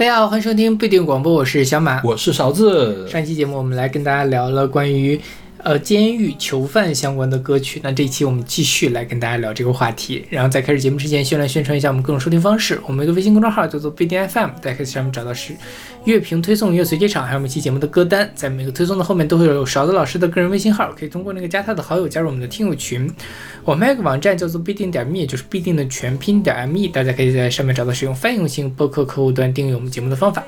大家好，欢迎收听不一定广播，我是小马。我是勺子。上期节目我们来跟大家聊了关于呃监狱囚犯相关的歌曲，那这一期我们继续来跟大家聊这个话题。然后在开始节目之前，先来宣传一下我们各种收听方式。我们一个微信公众号叫做不一定 FM，大家可以上面找到是乐评推送、乐随机场，还有每期节目的歌单。在每个推送的后面都会有勺子老师的个人微信号，可以通过那个加他的好友加入我们的听友群。我们还有个网站叫做必定点 me，就是必定的全拼点 me，大家可以在上面找到使用泛用性播客客户端订阅我们节目的方法。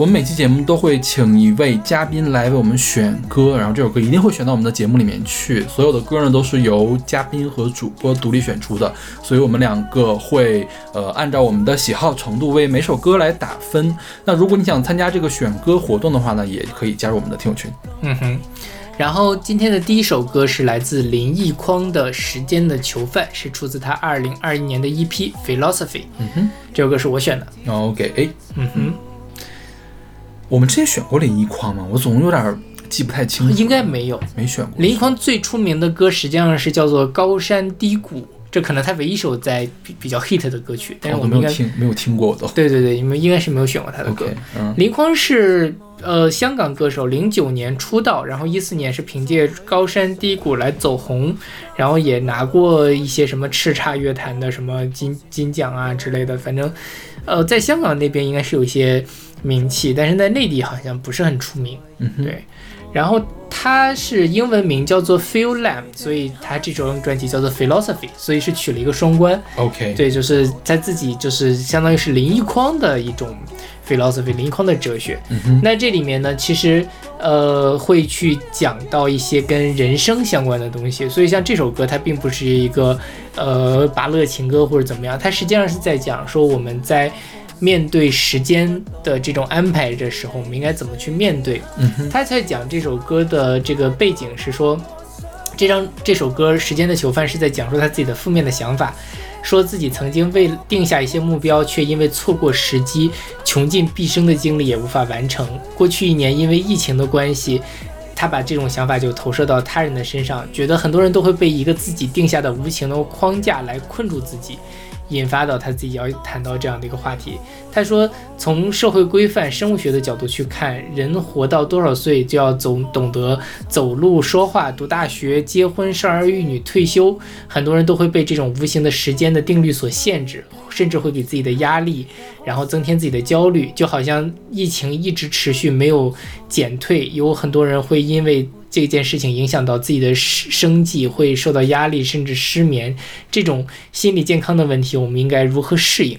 我们每期节目都会请一位嘉宾来为我们选歌，然后这首歌一定会选到我们的节目里面去。所有的歌呢都是由嘉宾和主播独立选出的，所以我们两个会呃按照我们的喜好程度为每首歌来打分。那如果你想参加这个选歌活动的话呢，也可以加入我们的听友群。嗯哼。然后今天的第一首歌是来自林奕匡的《时间的囚犯》，是出自他二零二一年的 EP Philosophy。嗯哼，这首歌是我选的。OK，哎，嗯哼，我们之前选过林一匡吗？我总有点记不太清楚。应该没有。没选过。林一匡最出名的歌实际上是叫做《高山低谷》，这可能他唯一一首在比比较 hit 的歌曲，但是我没有听，没有听过我都。对对对，你们应该是没有选过他的歌。林匡是呃香港歌手，零九年出道，然后一四年是凭借《高山低谷》来走红，然后也拿过一些什么叱咤乐坛的什么金金奖啊之类的，反正呃在香港那边应该是有一些名气，但是在内地好像不是很出名。嗯，对，然后他是英文名叫做 Phil Lam，所以他这张专辑叫做 Philosophy，所以是取了一个双关。OK，对，就是他自己就是相当于是林一匡的一种 philosophy，林一匡的哲学。嗯，那这里面呢，其实呃会去讲到一些跟人生相关的东西，所以像这首歌，它并不是一个呃拔乐情歌或者怎么样，它实际上是在讲说我们在面对时间的这种安排的时候，我们应该怎么去面对。嗯，他在讲这首歌的这个背景是说，这张这首歌《时间的囚犯》是在讲述他自己的负面的想法，说自己曾经为定下一些目标，却因为错过时机，穷尽毕生的精力也无法完成。过去一年因为疫情的关系。他把这种想法就投射到他人的身上，觉得很多人都会被一个自己定下的无情的框架来困住自己，引发到他自己要谈到这样的一个话题。他说，从社会规范、生物学的角度去看，人活到多少岁就要走懂得走路、说话、读大学、结婚、生儿育女、退休。很多人都会被这种无形的时间的定律所限制，甚至会给自己的压力，然后增添自己的焦虑。就好像疫情一直持续没有减退，有很多人会因为这件事情影响到自己的生生计，会受到压力，甚至失眠。这种心理健康的问题，我们应该如何适应？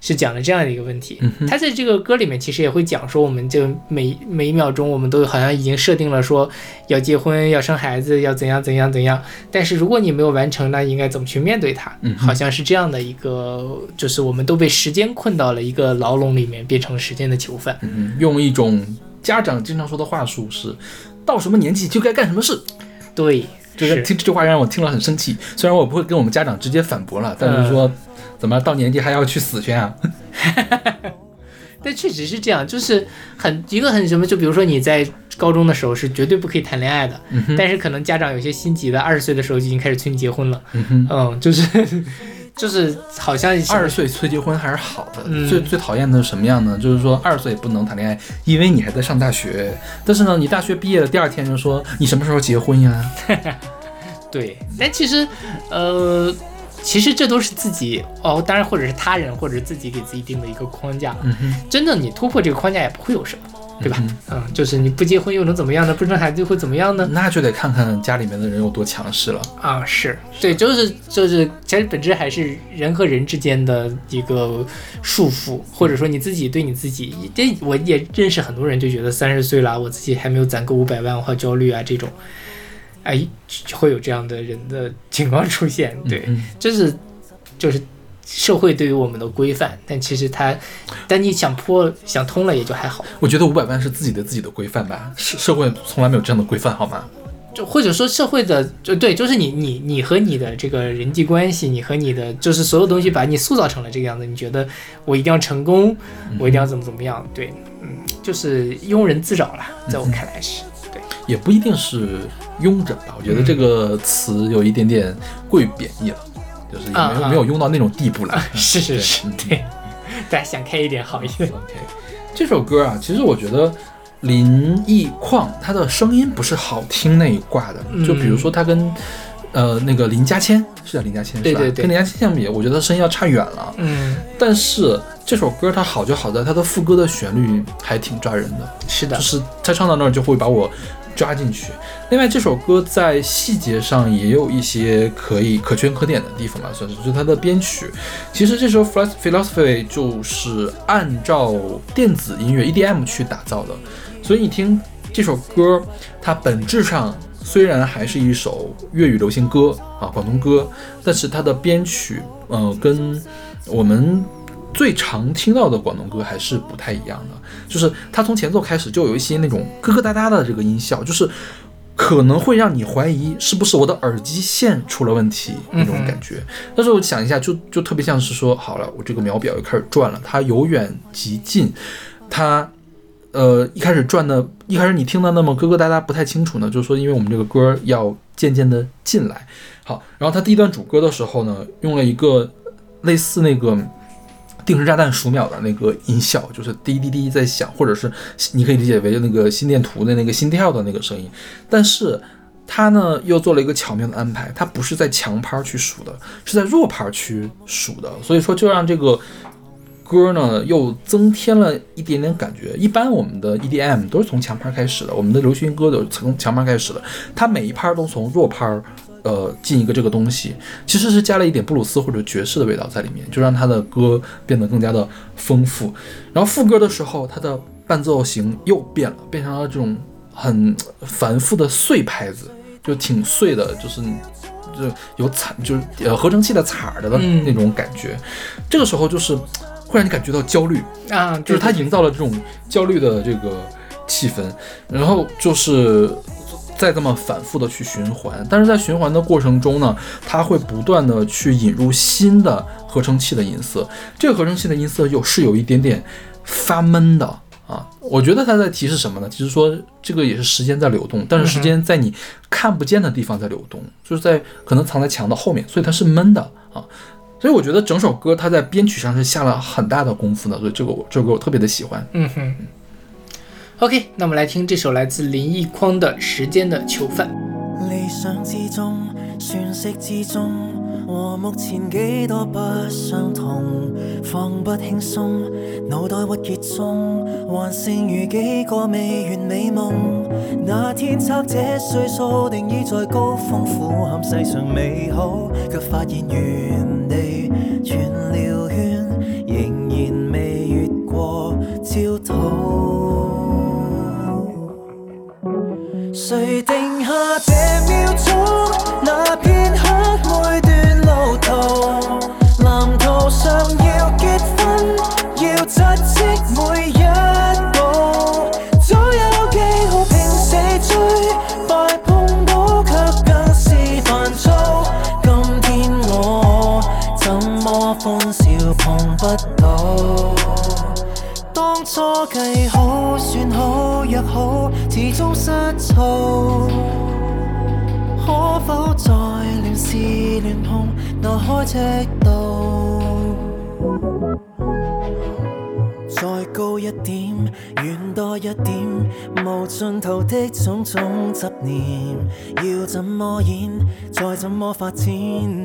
是讲了这样的一个问题。他在这个歌里面其实也会讲说，我们就每每一秒钟，我们都好像已经设定了说要结婚、要生孩子、要怎样怎样怎样。但是如果你没有完成，那应该怎么去面对它？好像是这样的一个，就是我们都被时间困到了一个牢笼里面，变成了时间的囚犯。嗯，用一种家长经常说的话术是，到什么年纪就该干什么事。对，这个是听这句话让我听了很生气。虽然我不会跟我们家长直接反驳了，但是说，怎么到年纪还要去死去啊？但确实是这样，就是很一个很什么，就比如说你在高中的时候是绝对不可以谈恋爱的，嗯，但是可能家长有些心急的，二十岁的时候就已经开始催你结婚了。嗯，嗯，就是就是好像二十岁催结婚还是好的。嗯最最讨厌的是什么样呢？就是说二十岁不能谈恋爱，因为你还在上大学。但是呢，你大学毕业了，第二天就说你什么时候结婚呀？对，但其实呃，其实这都是自己哦，当然或者是他人或者是自己给自己定的一个框架。真的你突破这个框架也不会有什么，对吧？嗯嗯，就是你不结婚又能怎么样呢？不生孩子又会怎么样呢？那就得看看家里面的人有多强势了。啊，是对，就是就是，其实本质还是人和人之间的一个束缚，或者说你自己对你自己，这我也认识很多人就觉得三十岁了，我自己还没有攒够五百万，我好焦虑啊，这种，哎，会有这样的人的情况出现，对，嗯这是就是社会对于我们的规范，但其实它，但你想破想通了也就还好，我觉得五百万是自己的自己的规范吧，社社会从来没有这样的规范，好吗？就或者说社会的，就对，就是你你你和你的这个人际关系，你和你的就是所有东西把你塑造成了这个样子，你觉得我一定要成功，我一定要怎么怎么样，对，嗯，就是庸人自扰了，在我看来是，对，也不一定是庸人吧，我觉得这个词有一点点过于贬义了，就是也没有、没有用到那种地步来。是是是嗯，对，大家想开一点好一点，OK，这首歌啊，其实我觉得林奕匡他的声音不是好听那一挂的，就比如说他跟呃那个林嘉谦是叫林嘉谦是吧？对对对。跟林嘉谦相比，我觉得他声音要差远了。嗯，但是这首歌它好就好在它的副歌的旋律还挺抓人的，是的。就，是他唱到那儿就会把我抓进去。另外，这首歌在细节上也有一些可以可圈可点的地方吧，算是就它的编曲。其实这首《Philosophy》就是按照电子音乐 EDM 去打造的，所以你听这首歌，它本质上虽然还是一首粤语流行歌啊，广东歌，但是它的编曲，呃，跟我们最常听到的广东歌还是不太一样的。就是它从前奏开始就有一些那种咯咯哒哒的这个音效，就是可能会让你怀疑是不是我的耳机线出了问题那种感觉。但是我想一下，就就特别像是说，好了，我这个秒表又开始转了，它由远及近，它。呃，一开始转的，一开始你听的那么咯咯哒哒不太清楚呢，就是说因为我们这个歌要渐渐的进来，好，然后它第一段主歌的时候呢，用了一个类似那个定时炸弹数秒的那个音效，就是滴滴滴在响，或者是你可以理解为那个心电图的那个心跳的那个声音，但是它呢又做了一个巧妙的安排，它不是在强拍去数的，是在弱拍去数的，所以说就让这个。歌呢又增添了一点点感觉。一般我们的 EDM 都是从强拍开始的，我们的流行歌都是从强拍开始的。它每一拍都从弱拍，呃，进一个这个东西，其实是加了一点布鲁斯或者爵士的味道在里面，就让他的歌变得更加的丰富。然后副歌的时候，他的伴奏型又变了，变成了这种很繁复的碎拍子，就挺碎的，就是就有惨，就是呃合成器的惨儿的那种感觉。这个时候就是。会让你感觉到焦虑啊，就是他营造了这种焦虑的这个气氛，然后就是再这么反复的去循环，但是在循环的过程中呢，它会不断的去引入新的合成器的音色，这个合成器的音色又是有一点点发闷的啊，我觉得它在提示什么呢？其实说这个也是时间在流动，但是时间在你看不见的地方在流动，就是在可能藏在墙的后面，所以它是闷的啊。所以我觉得整首歌它在编曲上是下了很大的功夫的，所以这个我这首歌我特别的喜欢。嗯哼。OK，那我们来听这首来自林奕匡的《时间的囚犯》。理想之中，旋息之中，和目前几多不相同，放不轻松，脑袋鬱結中，還剩餘幾個未完美夢。那天測這歲數，定已在高峰俯瞰世上美好，卻發現原地轉了圈，仍然未越過焦土。谁定下这秒钟？那片刻每段路途，蓝图上要结婚，要窒息每一步。早有记号拼死追，快碰到却更是烦躁。今天我怎么欢笑碰不到？初计好算好约好，始终失措。可否再乱试乱碰，挪开尺度？再高一点，远多一点，无尽头的种种执念，要怎么演，再怎么发展，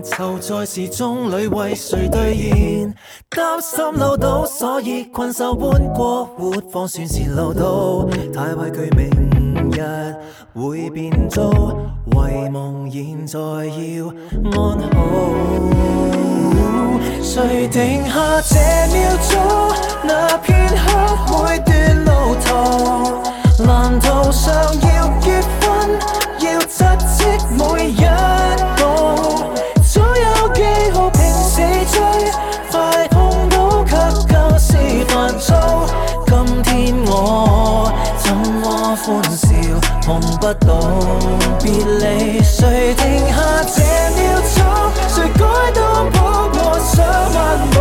就在时钟里为谁兑现？担心漏到，所以困兽般过活，方算是漏到。太畏惧明日会变糟，遗梦现在要安好。谁定下这秒钟？那片刻每段路途，蓝图上要结婚，要扎迹每一步。早有记号拼死追，快碰到却更是烦躁。今天我怎么欢笑碰不到别离？谁定下这秒钟？谁改当抱我上漫步？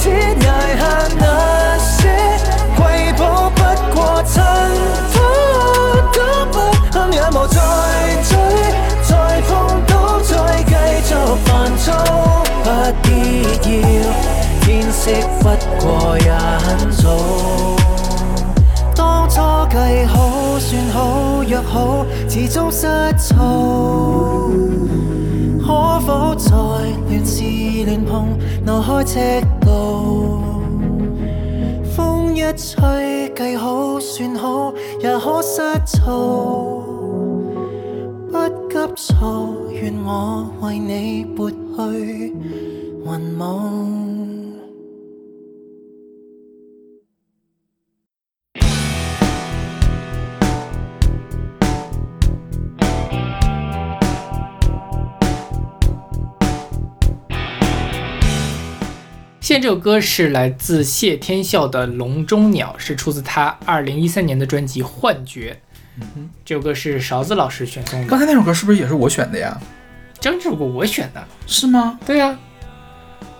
天涯下那些瑰宝不过尘土，都不堪也无再追，再碰到再继续烦躁，不必要。天色，不過也很早。當初計好算好約好，始終失措。可否再亂試亂碰，挪開赤道？風一吹，計好算好，也可失措。不急躁，願我為你撥去雲霧。现在这首歌是来自谢天笑的《笼中鸟》，是出自他二零一三年的专辑《幻觉》。嗯这首歌是勺子老师选送的，刚才那首歌是不是也是我选的呀？这这首歌我选的。是吗？对呀、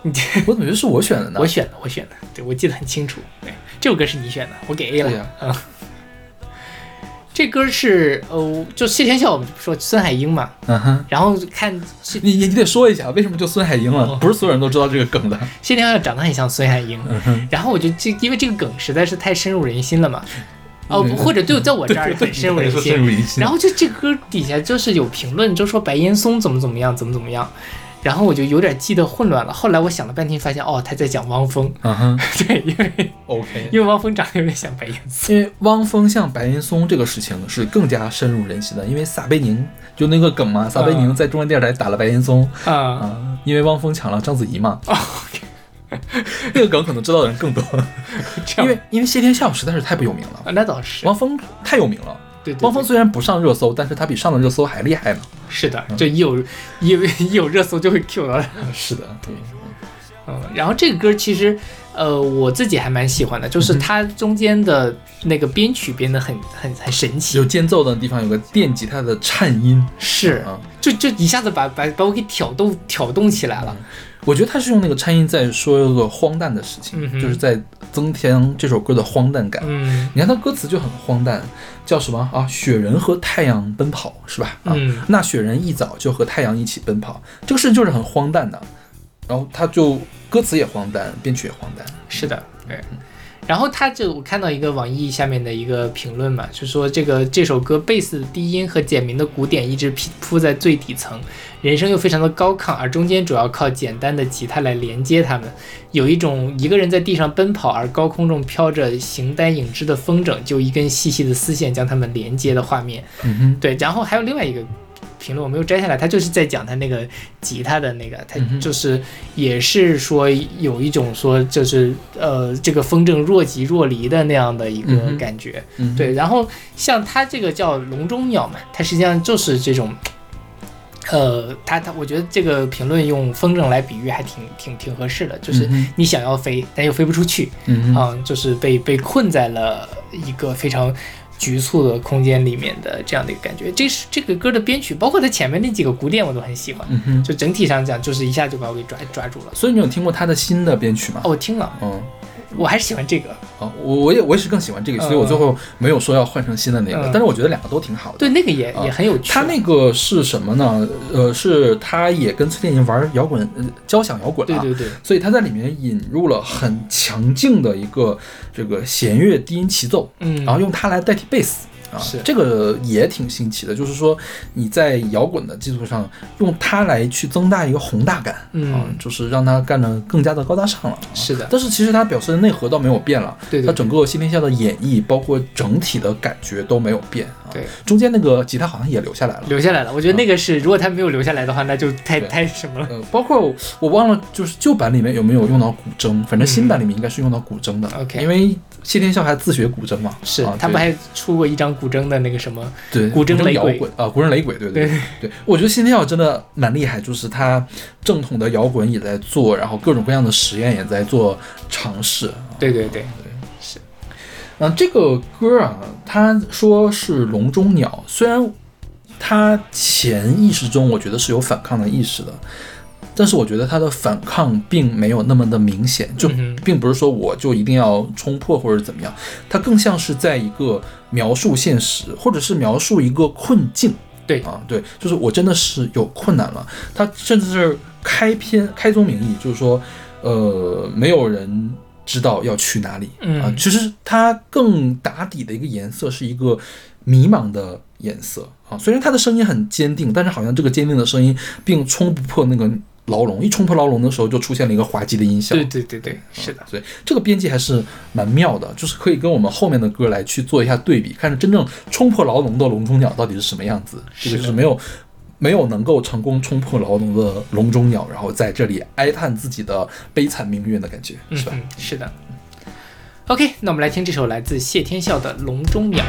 你 我怎么觉得是我选的呢？我选的，我选的，对我记得很清楚。对，这首歌是你选的，我给 A 了。对呀嗯，这歌是呃，就谢天笑，我们说孙海英嘛，嗯哼，然后看谢你你你得说一下为什么就孙海英了？哦不是所有人都知道这个梗的。谢天笑长得很像孙海英，然后我就这因为这个梗实在是太深入人心了嘛，哦，嗯或者就，在我这儿很深。入人心。然后就这歌底下就是有评论，就说白岩松怎么怎么样，怎么怎么样，然后我就有点记得混乱了。后来我想了半天，发现哦，他在讲汪峰，嗯哼。对，因为，OK。因为汪峰长得有点像白岩松。因为汪峰像白岩松这个事情是更加深入人心的，因为撒贝宁就那个梗嘛，撒贝宁在中央电视台打了白岩松。啊、啊，因为汪峰抢了章子怡嘛，哦，那个梗可能知道的人更多，因为因为谢天笑实在是太不有名了，啊，那倒是，汪峰太有名了。对对对汪峰虽然不上热搜，但是他比上了热搜还厉害呢。是的，就一有一有一有热搜就会 Q 到他。是的，对，嗯，然后这个歌其实，呃，我自己还蛮喜欢的，就是它中间的那个编曲编得很很很神奇。有，间奏的地方有个电吉他的颤音。是，啊，就就一下子把把把我给挑动挑动起来了。我觉得他是用那个颤音在说一个荒诞的事情，嗯就是在增添这首歌的荒诞感。嗯你看他歌词就很荒诞，叫什么啊？雪人和太阳奔跑是吧？啊，嗯那雪人一早就和太阳一起奔跑，这个事情就是很荒诞的。然后他就歌词也荒诞，编曲也荒诞。是的，对。然后他就我看到一个网易下面的一个评论嘛，就说这个这首歌贝斯的低音和简明的鼓点一直铺铺在最底层，人声又非常的高亢，而中间主要靠简单的吉他来连接他们，有一种一个人在地上奔跑，而高空中飘着形单影只的风筝，就一根细细的丝线将它们连接的画面。嗯哼，对，然后还有另外一个评论我没有摘下来，他就是在讲他那个吉他的那个，他就是也是说有一种说就是呃这个风筝若即若离的那样的一个感觉。对，然后像他这个叫笼中鸟嘛，它实际上就是这种。呃，他他，我觉得这个评论用风筝来比喻还挺挺挺合适的，就是你想要飞，但又飞不出去，嗯就是被被困在了一个非常局促的空间里面的这样的一个感觉。这是这个歌的编曲，包括它前面那几个鼓点我都很喜欢，嗯哼。就整体上讲，就是一下就把我给抓抓住了。所以你有听过他的新的编曲吗？哦，我听了，嗯，我还是喜欢这个。啊，我我也我也是更喜欢这个，所以我最后没有说要换成新的那个，嗯但是我觉得两个都挺好的。对，那个也、啊也很有趣。他那个是什么呢？呃，是他也跟崔健玩摇滚，呃，交响摇滚了。对对对，所以他在里面引入了很强劲的一个这个弦乐低音齐奏，嗯，然后用它来代替贝斯。啊，是这个也挺新奇的，就是说你在摇滚的基础上用它来去增大一个宏大感，嗯啊，就是让它干得更加的高大上了。啊是的但是其实它表示的内核倒没有变了，对对它整个新天下的演绎，包括整体的感觉都没有变啊。对，中间那个吉他好像也留下来了。留下来了。我觉得那个是，如果他没有留下来的话，那就太太什么了。呃，包括我我忘了，就是旧版里面有没有用到古筝，反正新版里面应该是用到古筝的。嗯 OK 因为谢天笑还自学古筝嘛。是啊，他们还出过一张古筝的那个什么，对古筝雷摇滚啊，古筝雷鬼，对对对。对，我觉得谢天笑真的蛮厉害，就是他正统的摇滚也在做，然后各种各样的实验也在做尝试。对对对，是嗯，这个歌啊，他说是笼中鸟，虽然他潜意识中我觉得是有反抗的意识的，但是我觉得他的反抗并没有那么的明显，就并不是说我就一定要冲破或者怎么样，它更像是在一个描述现实，或者是描述一个困境。对啊，对，就是我真的是有困难了。他甚至是开篇开宗明义，就是说，呃，没有人知道要去哪里。嗯啊，其实它更打底的一个颜色是一个迷茫的颜色啊。虽然他的声音很坚定，但是好像这个坚定的声音并冲不破那个牢笼。一冲破牢笼的时候，就出现了一个滑稽的音效。对对对对，是的，所以这个编辑还是蛮妙的，就是可以跟我们后面的歌来去做一下对比，看着真正冲破牢笼的笼中鸟到底是什么样子。这个就是没有没有能够成功冲破牢笼的笼中鸟，然后在这里哀叹自己的悲惨命运的感觉，是吧？是的。OK，那我们来听这首来自谢天笑的《笼中鸟》。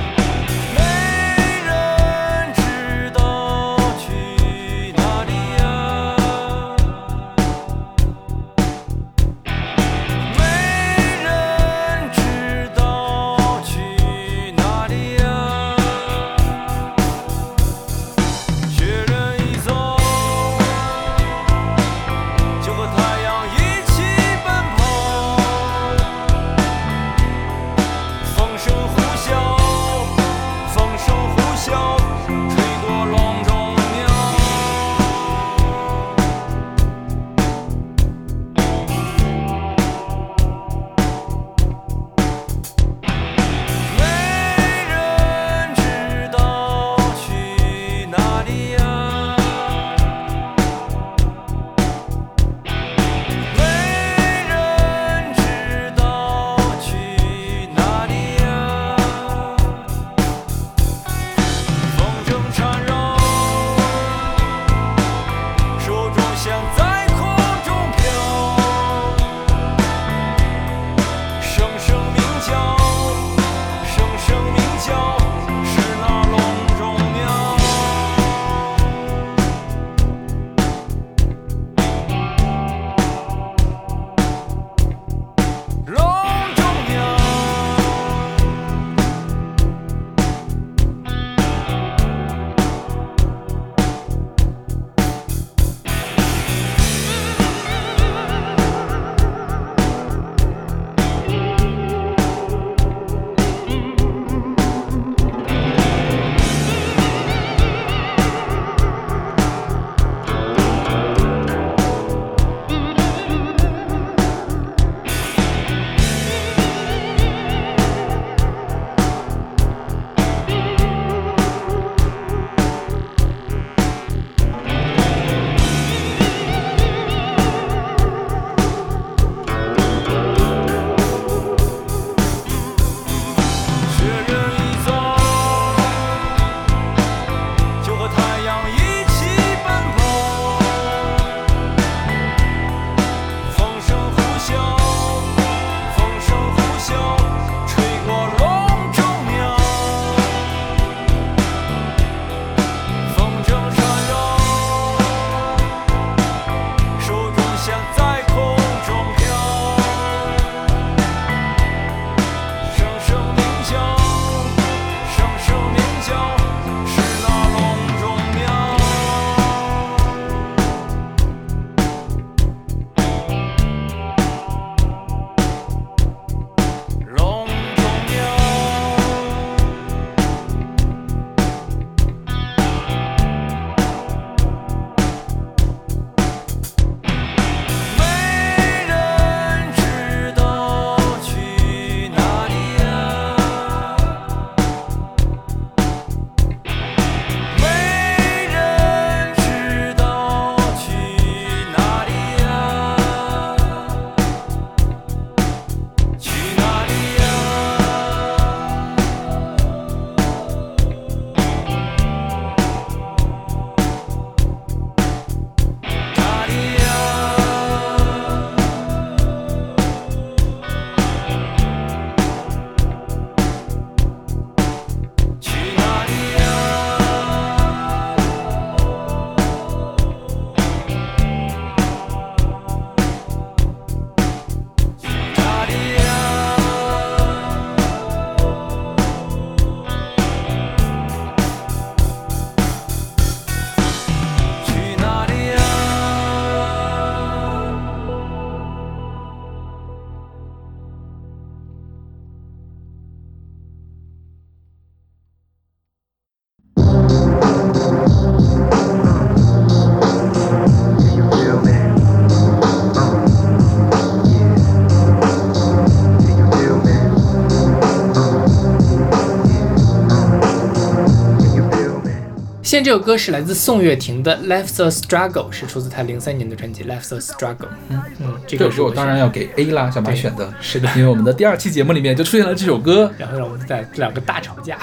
现在这首歌是来自宋岳庭的《Life's a Struggle》，是出自他零三年的专辑《Life's a Struggle》。嗯嗯，这这首歌我个是我当然要给 A 啦，小马选的，是的。因为我们的第二期节目里面就出现了这首歌，然后让我们在两个大吵架，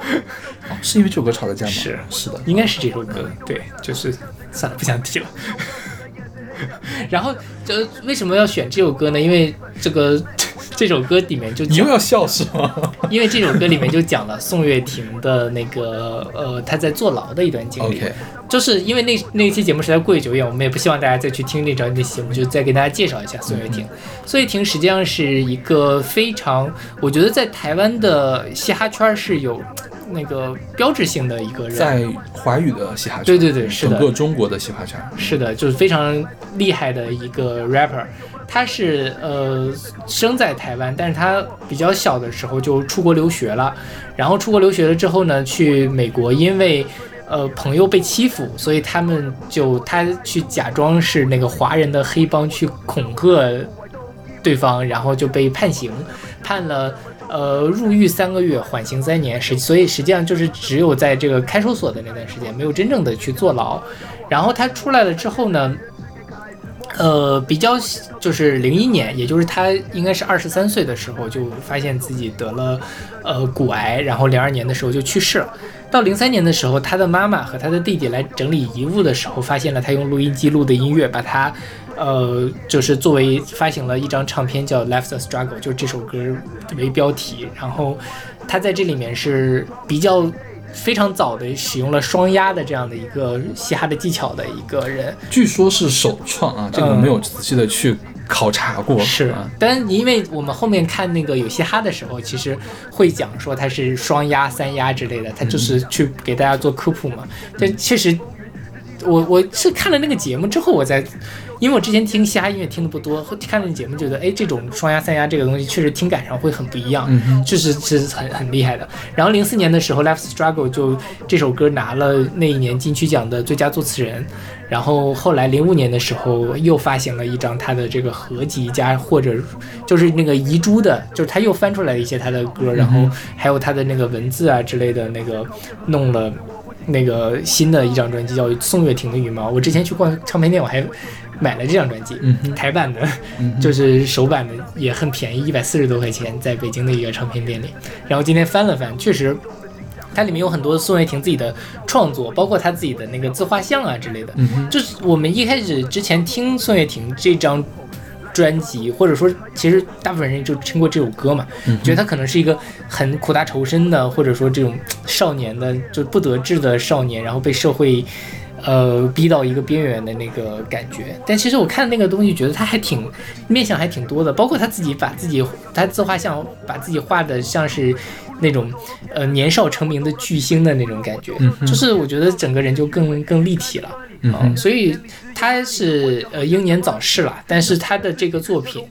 哦是因为这首歌吵的架吗？是是的，应该是这首歌。对，就是算了，不想提了。然后，这为什么要选这首歌呢？因为这个这首歌里面就你又要笑是吗？因为这首歌里面就讲了宋岳庭的那个呃他在坐牢的一段经历。OK，就是因为那那一期节目实在过于久远，我们也不希望大家再去听那张那期节目，就再给大家介绍一下宋岳庭。宋岳庭实际上是一个非常，我觉得在台湾的嘻哈圈是有那个标志性的一个人。在华语的嘻哈圈，对对对是的整个中国的嘻哈圈，是的，就是非常厉害的一个 rapper。他是呃生在台湾，但是他比较小的时候就出国留学了，然后出国留学了之后呢，去美国，因为呃朋友被欺负，所以他们就他去假装是那个华人的黑帮去恐吓对方，然后就被判刑，判了。呃，入狱三个月，缓刑三年，实所以实际上就是只有在这个看守所的那段时间，没有真正的去坐牢。然后他出来了之后呢，呃，比较就是零一年，也就是他应该是二十三岁的时候，就发现自己得了呃骨癌，然后零二年的时候就去世了。到零三年的时候，他的妈妈和他的弟弟来整理遗物的时候，发现了他用录音机录的音乐，把他呃就是作为发行了一张唱片叫《Life's a Struggle》，就是这首歌为标题。然后他在这里面是比较非常早的使用了双压的这样的一个嘻哈的技巧的一个人。据说是首创啊，这个我没有仔细的去考察过，嗯是啊，，但因为我们后面看那个有嘻哈的时候，其实会讲说他是双压、三压之类的，他就是去给大家做科普嘛。这确实，我我是看了那个节目之后，我才，因为我之前听嘻哈音乐听的不多，后看了那节目觉得，哎，这种双压、三压这个东西确实听感上会很不一样，确实是很很厉害的。然后零四年的时候，《Life Struggle》就这首歌拿了那一年金曲奖的最佳作词人。然后后来零五年的时候又发行了一张他的这个合集加或者就是那个遗珠的，就是他又翻出来了一些他的歌，然后还有他的那个文字啊之类的那个弄了那个新的一张专辑叫《宋岳庭的羽毛》。我之前去逛唱片店，我还买了这张专辑，台版的。嗯就是首版的也很便宜，一百四十多块钱，在北京的一个唱片店里。然后今天翻了翻，确实，它里面有很多宋岳庭自己的创作，包括他自己的那个自画像啊之类的。嗯，就是我们一开始之前听宋岳庭这张专辑，或者说其实大部分人就听过这首歌嘛，嗯觉得他可能是一个很苦大仇深的，或者说这种少年的就不得志的少年，然后被社会。呃，逼到一个边缘的那个感觉，但其实我看那个东西，觉得他还挺面相还挺多的，包括他自己把自己他自画像把自己画的像是那种呃年少成名的巨星的那种感觉，嗯就是我觉得整个人就更更立体了。嗯哼，所以他是呃英年早逝了，但是他的这个作品，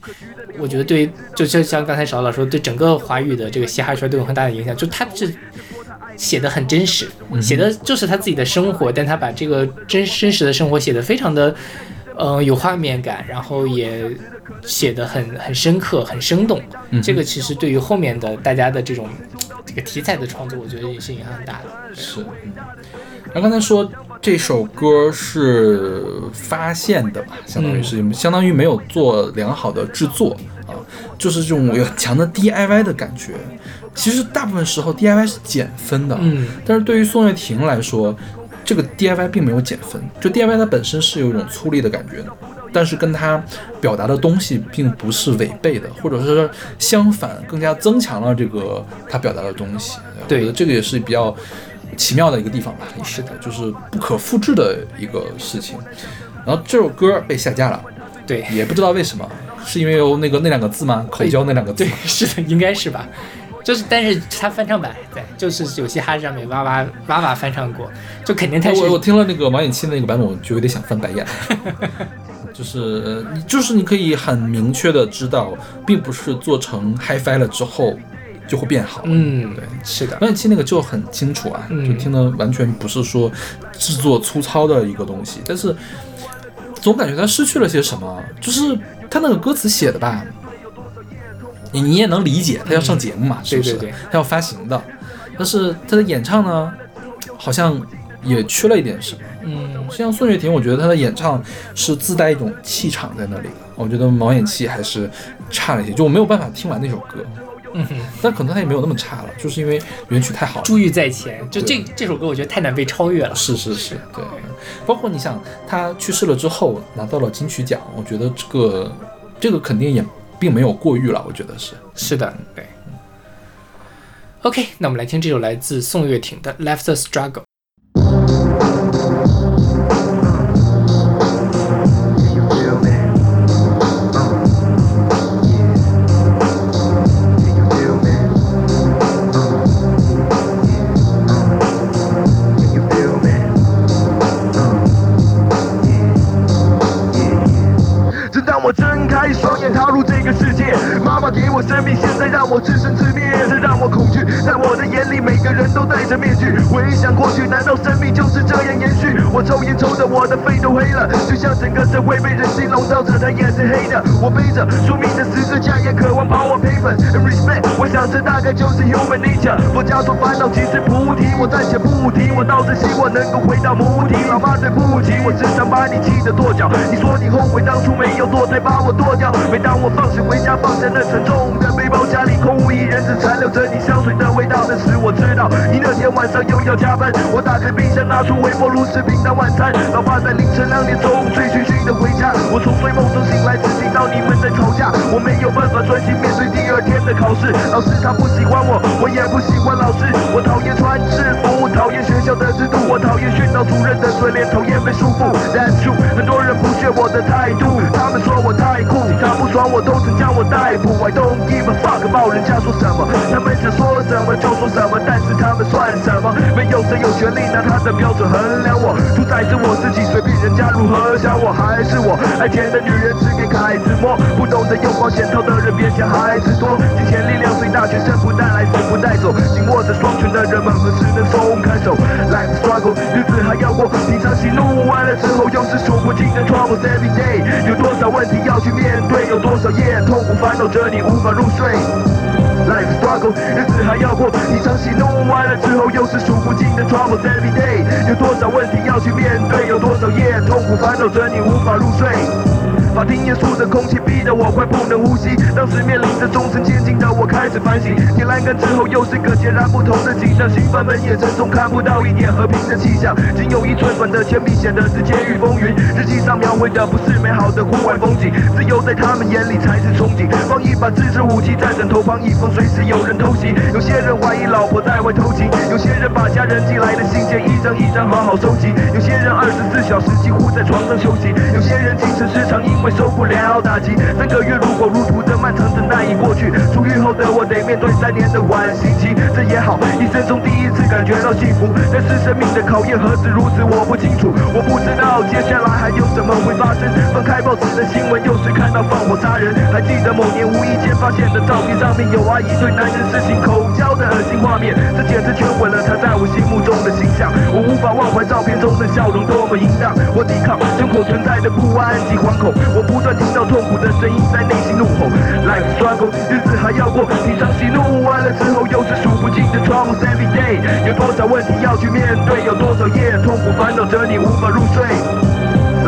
我觉得对，就就像刚才邵老说，对整个华语的这个嘻哈圈都有很大的影响。就他是写的很真实，写的就是他自己的生活，但他把这个真真实的生活写的非常的。呃，有画面感，然后也写的很很深刻、很生动。嗯这个其实对于后面的大家的这种这个题材的创作，我觉得也是影响很大的。是。嗯然后刚才说这首歌是发现的吧，相当于是、相当于没有做良好的制作啊，就是这种有很强的 DIY 的感觉。其实大部分时候 DIY 是减分的，嗯，但是对于宋岳庭来说，这个 DIY 并没有减分，就 DIY 它本身是有一种粗粝的感觉，但是跟他表达的东西并不是违背的，或者是相反，更加增强了这个他表达的东西。对我觉得这个也是比较奇妙的一个地方吧。是的，就是不可复制的一个事情。然后这首歌被下架了，对，也不知道为什么，是因为有那个那两个字吗？口交那两个字对吗？，是的，应该是吧。就是，但是他翻唱版还在，就是有嘻哈上面哇哇哇哇翻唱过，就肯定他是我我听了那个马影清的那个版本，我就有点想翻白眼。就是呃你就是你可以很明确的知道，并不是做成 HiFi 了之后就会变好。嗯，对，是的，马影清那个就很清楚啊，嗯就听的完全不是说制作粗糙的一个东西，但是总感觉他失去了些什么，就是他那个歌词写的吧，你你也能理解，他要上节目嘛，是不是？对对对他要发行的，但是他的演唱呢，好像也缺了一点什么。嗯，像宋岳庭，我觉得他的演唱是自带一种气场在那里的。我觉得毛演气还是差了一些，就我没有办法听完那首歌。嗯哼，但可能他也没有那么差了，就是因为原曲太好了。珠玉在前，就这这首歌，我觉得太难被超越了。是是是，对。包括你想，他去世了之后拿到了金曲奖，我觉得这个这个肯定也并没有过誉了，我觉得是。是的，对。OK，那我们来听这首来自宋岳庭的《Left the Struggle》。心笼罩着，它也是黑的。我背着宿命的十字架，也渴望 power paper respect。我想这大概就是 human nature。佛家说烦恼其实菩提，我暂且不提，我倒是希望能够回到母体。老妈对不起，我只想把你气得跺脚。你说你后悔当初没有堕胎把我剁掉。每当我放学回家，放下那沉重的背包，家里空无一人，只残留着你香水的味道。那时我知道你那天晚上又要加班。我打开冰箱，拿出微波炉食品当晚餐。老爸在凌晨两点钟醉醺醺的回家，我从睡梦中醒来，只听到你们在吵架。我没有办法专心面对第二天的考试。老师他不喜欢我，我也不喜欢老师。我讨厌穿制服，讨厌学校的制度，我讨厌训导主任的嘴脸，讨厌被束缚。That's true，很多人不屑我的态度，他们说我太酷，他不爽我都曾将我逮捕。I don't give a fuck about 人家说什么，他们想说什么就说什么，但是他们算什么？没有谁有权利拿他的标准衡量我，主宰着我自己，随便人家如何想我，还是我爱钱的女人只给凯子摸，不懂得用保险套的人别嫌孩子多，金钱力量最大，全身不带来，死不带走，紧握着双拳的人们何时能松开守？Life struggle，日子还要过，平常喜怒完了之后又是数不尽的 troubles every day，有多少问题要去面对，有多少夜痛苦烦恼着你无法入睡。Life struggle，日子还要过，你常喜怒完了之后又是数不尽的 troubles every day，有多少问题要去面对，有多少夜痛苦烦恼着你无法入睡。法庭严肃的空气逼得我快不能呼吸，当时面临着终身监禁的我开始反省，天栏杆之后又是个截然不同的景象，刑犯们眼神中看不到一点和平的气象，仅有一寸短的铅笔显得是监狱风云，日记上描绘的不是美好的户外风景，自由在他们眼里。才是憧憬，放一把自制武器在枕头旁，以防随时有人偷袭。有些人怀疑老婆在外偷情，有些人把家人寄来的信件一张一张好好收集，有些人二十四小时几乎在床上休息，有些人精神失常，因为受不了打击。三个月如火如荼的漫长等待已过去，出狱后的我得面对三年的缓刑期，这也好，一生中第一次感觉到幸福。但是生命的考验何止如此，我不清楚，我不知道接下来还有什么会发生。翻开报纸的新闻，又是看到放火杀人。还记得某年无意间发现的照片，上面有阿姨对男人施行口交的恶心画面，这简直全毁了她在我心目中的形象。我无法忘怀照片中的笑容多么淫荡，我抵抗胸口存在的不安及惶恐，我不断听到痛苦的声音在内心怒吼。Life struggle，日子还要过，平常喜怒完了之后，又是数不尽的 troubles every day。有多少问题要去面对，有多少夜痛苦烦恼着你无法入睡。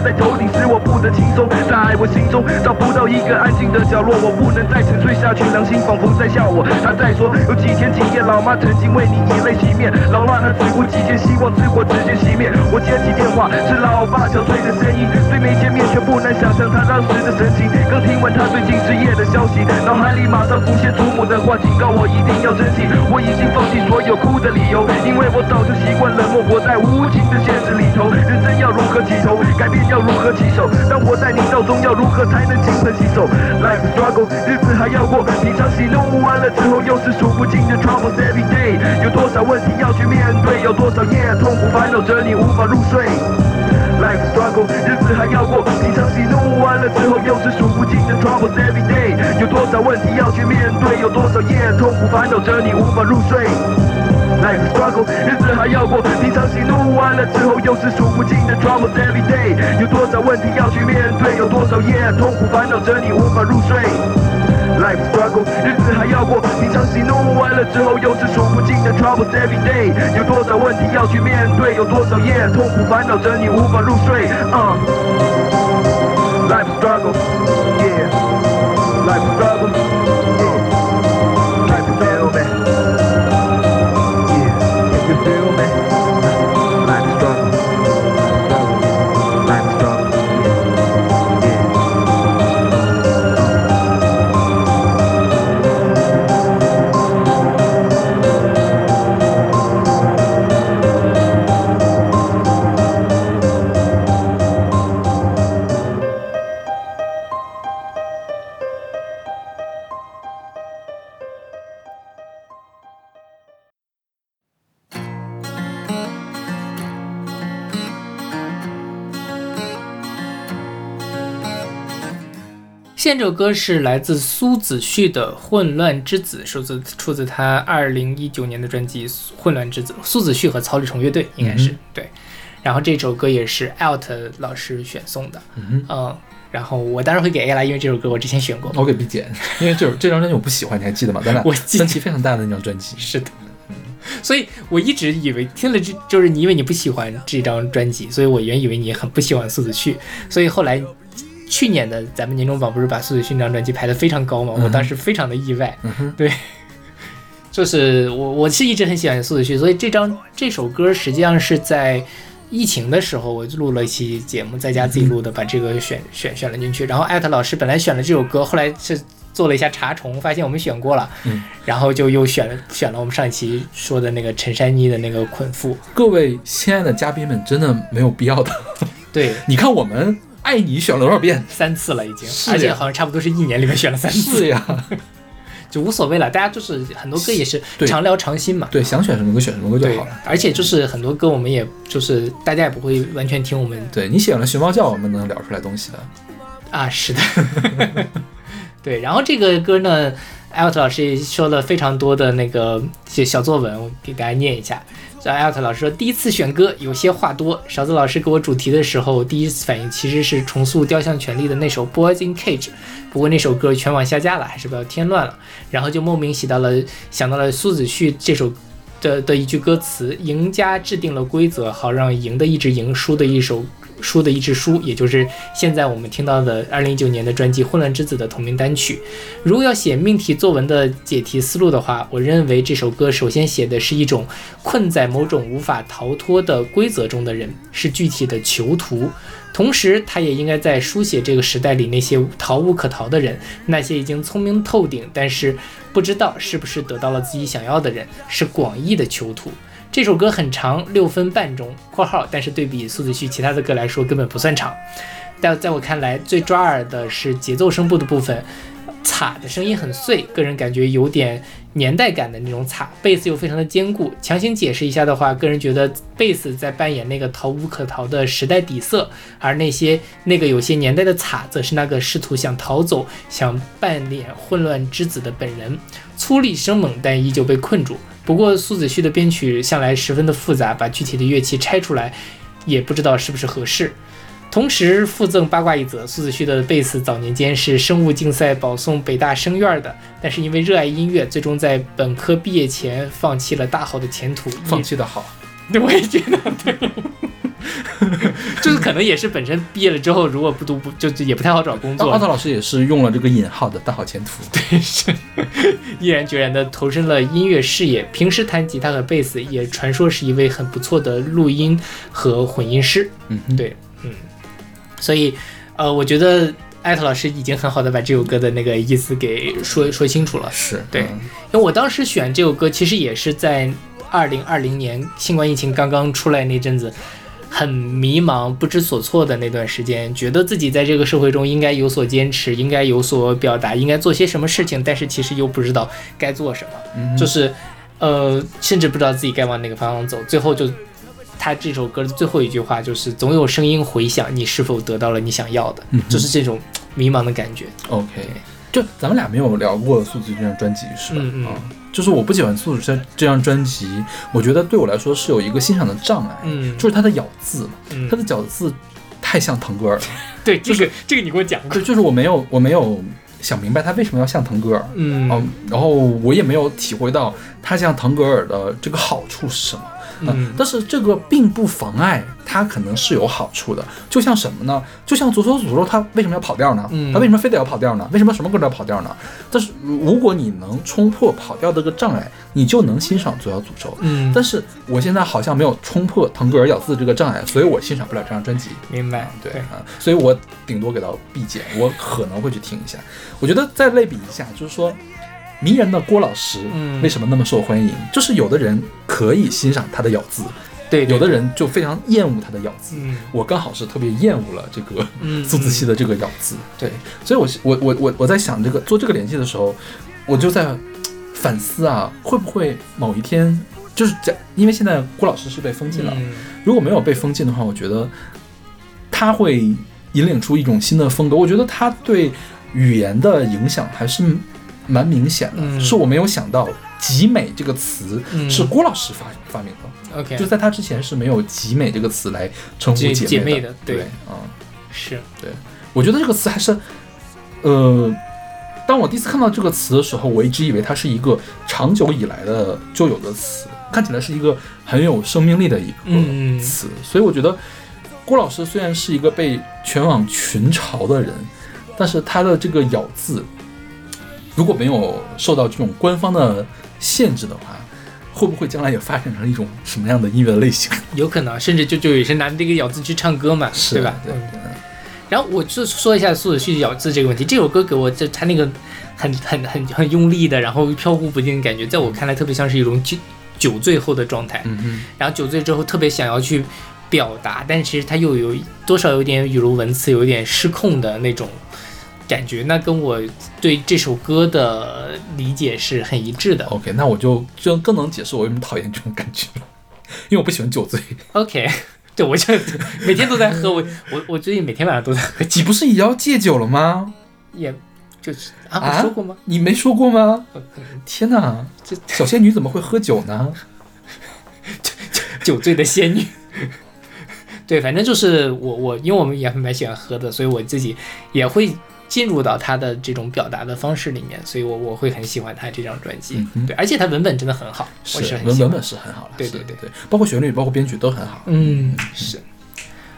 在头顶，使我不得轻松。在我心中找不到一个安静的角落，我不能再沉睡下去，良心仿佛在笑我。他在说，有几天几夜，老妈曾经为你以泪洗面，面，扰乱了止不其间，希望之火直接熄灭。我接起电话，是老爸憔悴的声音，虽没见面，却不难想象他当时的神情。刚听完他最近失业的消息，脑海里马上浮现祖母的话，警告我一定要珍惜。我已经放弃所有哭的理由，因为我早就习惯冷漠，活在无情的现实里头。起头，改变要如何起手？当活在泥沼中，要如何才能精神洗手？Life struggle，日子还要过，平常喜怒完了之后，又是数不尽的 troubles every day。有多少问题要去面对？有多少夜痛苦烦恼着你无法入睡？Life struggle，日子还要过，平常喜怒完了之后，又是数不尽的 troubles every day。有多少问题要去面对？有多少夜痛苦烦恼着你无法入睡？Life struggle，日子还要过，平常喜怒完了之后，又是数不尽的 troubles every day。有多少问题要去面对？有多少夜痛苦烦恼着你无法入睡？Life struggle，日子还要过，平常喜怒完了之后，又是数不尽的 troubles every day。有多少问题要去面对？有多少夜痛苦烦恼着你无法入睡？啊、现这首歌是来自苏子旭的《混乱之子》，出自出自他二零一九年的专辑《混乱之子》。苏子旭和曹志崇乐队应该是、嗯对。然后这首歌也是 Out 老师选送的，嗯嗯，然后我当然会给 A 啦，因为这首歌我之前选过。我给 B 减，因为这首这张专辑我不喜欢，你还记得吗？咱俩我分歧非常大的那张专辑。是的，所以我一直以为听了这就是你，因为你不喜欢这张专辑，所以我原以为你很不喜欢苏子旭，所以后来去年的咱们年终榜不是把苏子旭那张专辑排得非常高嘛？我当时非常的意外，对，就是我我是一直很喜欢苏子旭，所以这张这首歌实际上是在。疫情的时候，我录了一期节目，在家自己录的，把这个选选选了进去。然后艾特老师本来选了这首歌，后来是做了一下查重，发现我们选过了，嗯，然后就又选了选了我们上一期说的那个陈珊妮的那个捆缚。各位亲爱的嘉宾们，真的没有必要的。对，你看我们爱你选了多少遍？三次了已经，是而且好像差不多是一年里面选了三次，是呀，就无所谓了。大家就是很多歌也是常聊常新嘛。对，想选什么歌选什么歌就好了。，而且就是很多歌我们也就是大家也不会完全听我们对你选了熊猫叫，我们能聊出来东西的。啊，是的，对。然后这个歌呢，艾特老师也说了非常多的那个小小作文，我给大家念一下。艾特老师说，第一次选歌有些话多。勺子老师给我主题的时候，第一次反应其实是重塑雕像权力的那首《Boys in Cage》，不过那首歌全网下架了，还是不要添乱了。然后就莫名想到了想到了苏子旭这首的的一句歌词：“赢家制定了规则，好让赢的一直赢，输的一手书的一支书。”也就是现在我们听到的2019年的专辑《混乱之子》的同名单曲。如果要写命题作文的解题思路的话，我认为这首歌首先写的是一种困在某种无法逃脱的规则中的人，是具体的囚徒。同时，他也应该在书写这个时代里那些逃无可逃的人，那些已经聪明透顶，但是不知道是不是得到了自己想要的人，是广义的囚徒。这首歌很长，六分半钟（括号），但是对比苏子旭其他的歌来说，根本不算长。但在我看来，最抓耳的是节奏声部的部分，镲的声音很碎，个人感觉有点年代感的那种镲，贝斯又非常的坚固。强行解释一下的话，个人觉得贝斯在扮演那个逃无可逃的时代底色，而那些那个有些年代的镲，则是那个试图想逃走、想扮演混乱之子的本人，粗粝生猛，但依旧被困住。不过苏子旭的编曲向来十分的复杂，把具体的乐器拆出来，也不知道是不是合适。同时附赠八卦一则，苏子旭的贝斯早年间是生物竞赛保送北大声院的，但是因为热爱音乐，最终在本科毕业前放弃了大好的前途。放弃的好，对，我也觉得对。就是可能也是本身毕业了之后，如果不读不就就也不太好找工作奥，特老师也是用了这个引号的大好前途。对，是 毅然决然的投身了音乐事业。平时弹吉他和贝斯，也传说是一位很不错的录音和混音师。嗯，对，嗯，所以呃，我觉得艾特老师已经很好的把这首歌的那个意思给说说清楚了。是对嗯因为我当时选这首歌，其实也是在二零二零年新冠疫情刚刚出来那阵子，很迷茫、不知所措的那段时间，觉得自己在这个社会中应该有所坚持，应该有所表达，应该做些什么事情，但是其实又不知道该做什么，嗯就是呃，甚至不知道自己该往哪个方向走，最后就。他这首歌的最后一句话就是“总有声音回响，你是否得到了你想要的”，嗯就是这种迷茫的感觉。OK，就咱们俩没有聊过《数字》这张专辑是吧？嗯嗯。啊，就是我不喜欢《素素》这这张专辑，我觉得对我来说是有一个欣赏的障碍，嗯就是他的咬字，嗯它的咬字太像腾格尔了。对，这个这个你给我讲过就。就是我没有我没有想明白他为什么要像腾格尔。嗯嗯，然后我也没有体会到他像腾格尔的这个好处是什么。嗯但是这个并不妨碍它可能是有好处的。就像什么呢？就像左手诅咒，他为什么要跑调呢？嗯他为什么非得要跑调呢？为什么什么歌都要跑调呢？但是如果你能冲破跑调这个障碍，你就能欣赏左小诅咒。嗯，但是我现在好像没有冲破腾格尔咬字这个障碍，所以我欣赏不了这张专辑。明白，对啊，所以我顶多给到 B 减，我可能会去听一下。我觉得再类比一下，就是说，迷人的郭老师嗯。为什么那么受欢迎？就是有的人可以欣赏他的咬字，对，对有的，人就非常厌恶他的咬字。嗯。我刚好是特别厌恶了这个嗯苏子熙的这个咬字，对，所以我我我我我在想这个做这个联系的时候，我就在反思啊，会不会某一天就是在，因为现在郭老师是被封禁了，嗯。如果没有被封禁的话，我觉得他会引领出一种新的风格。我觉得他对语言的影响还是蛮明显的，嗯是我没有想到“集美”这个词嗯是郭老师发发明的，，OK，就在他之前是没有“集美”这个词来称呼姐妹的妹的。对对，嗯，是，我觉得这个词还是，呃。当我第一次看到这个词的时候，我一直以为它是一个长久以来的就有的词，看起来是一个很有生命力的一嗯个词。所以我觉得郭老师虽然是一个被全网群嘲的人，但是他的这个咬字，如果没有受到这种官方的限制的话，会不会将来也发展成一种什么样的音乐类型？有可能，甚至就就有些拿这个咬字去唱歌嘛，对吧？对，然后我就说一下苏子旭咬字这个问题，这首歌给我就他那个很很很很用力的，然后飘忽不定的感觉，在我看来特别像是一种酒酒醉后的状态。嗯嗯，然后酒醉之后特别想要去表达，但其实他又有多少有点语无伦次，有点失控的那种感觉，那跟我对这首歌的理解是很一致的。OK，那我就就更能解释我为什么讨厌这种感觉了，因为我不喜欢酒醉。OK，对我就每天都在喝，我我我最近每天晚上都在喝酒，你不是也要戒酒了吗？也就是啊，啊我说过吗？你没说过吗？呃天哪，这小仙女怎么会喝酒呢？酒醉的仙女。对，反正就是我我，因为我们也蛮喜欢喝的，所以我自己也会进入到他的这种表达的方式里面，所以我我会很喜欢他这张专辑。嗯对，而且他文本真的很好，我是很喜欢。文文本是很好了，对对对对，包括旋律，包括编曲都很好。嗯，是。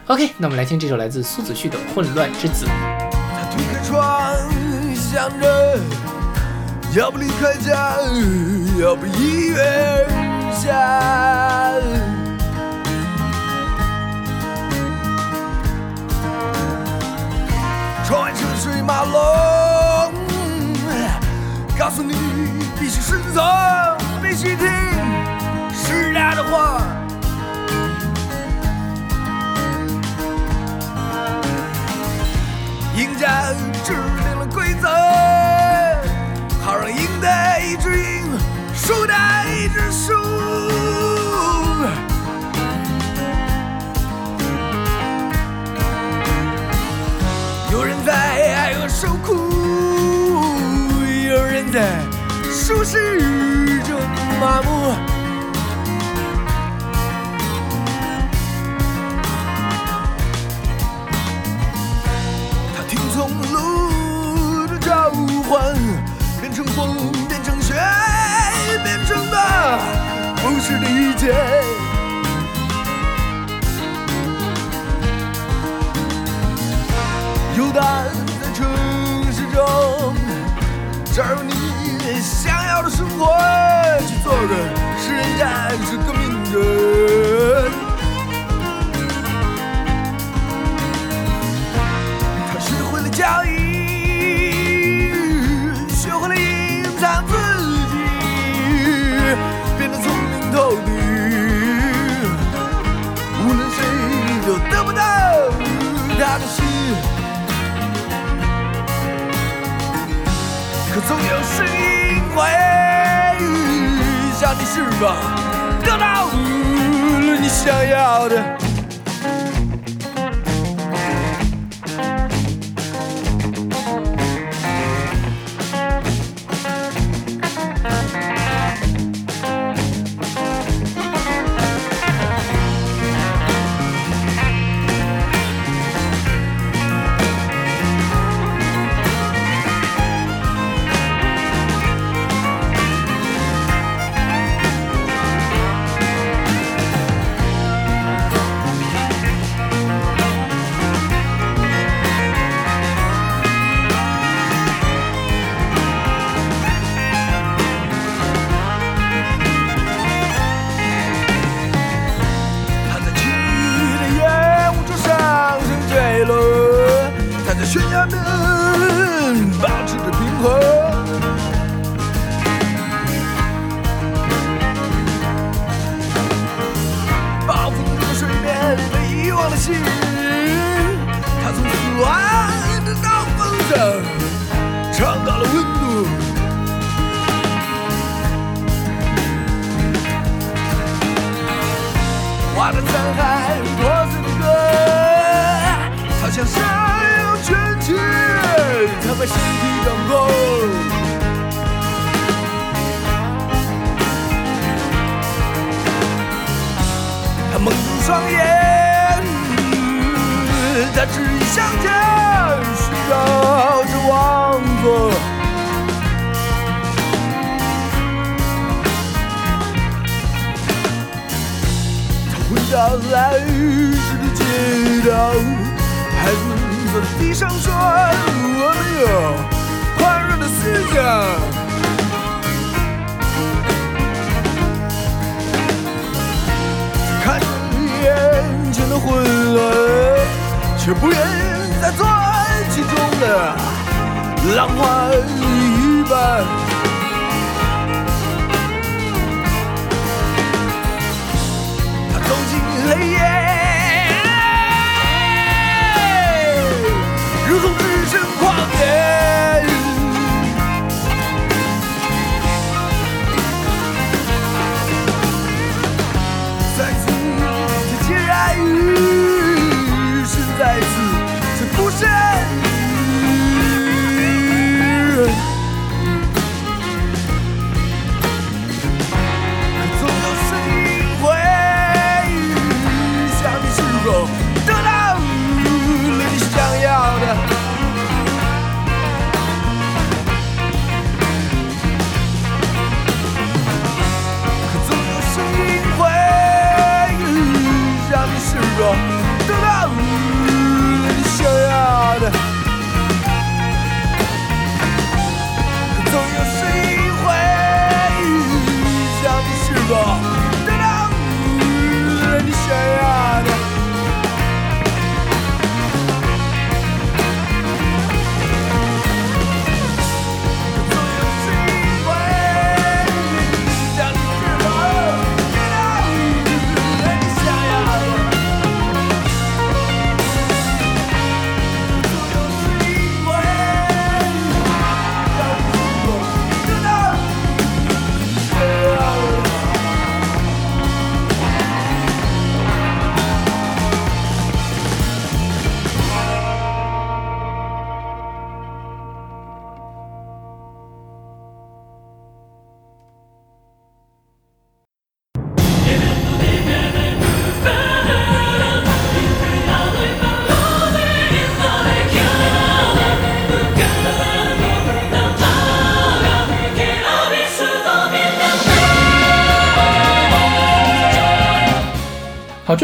OK，那我们来听这首来自苏子旭的《混乱之子》。他推开窗，想着要不离开家，要不一跃而下。窗外车水马龙，告诉你必须顺从，必须听时代的话。赢家制定了规则，好让赢的一直赢，输的一直输。在受苦，有人在舒适中麻木。他听从路的召唤，变成风，变成雪，变成的不是理解，有的。城市中找你想要的生活去做个是人家是革命人。总有是因为遇下你是？得到了你想要的。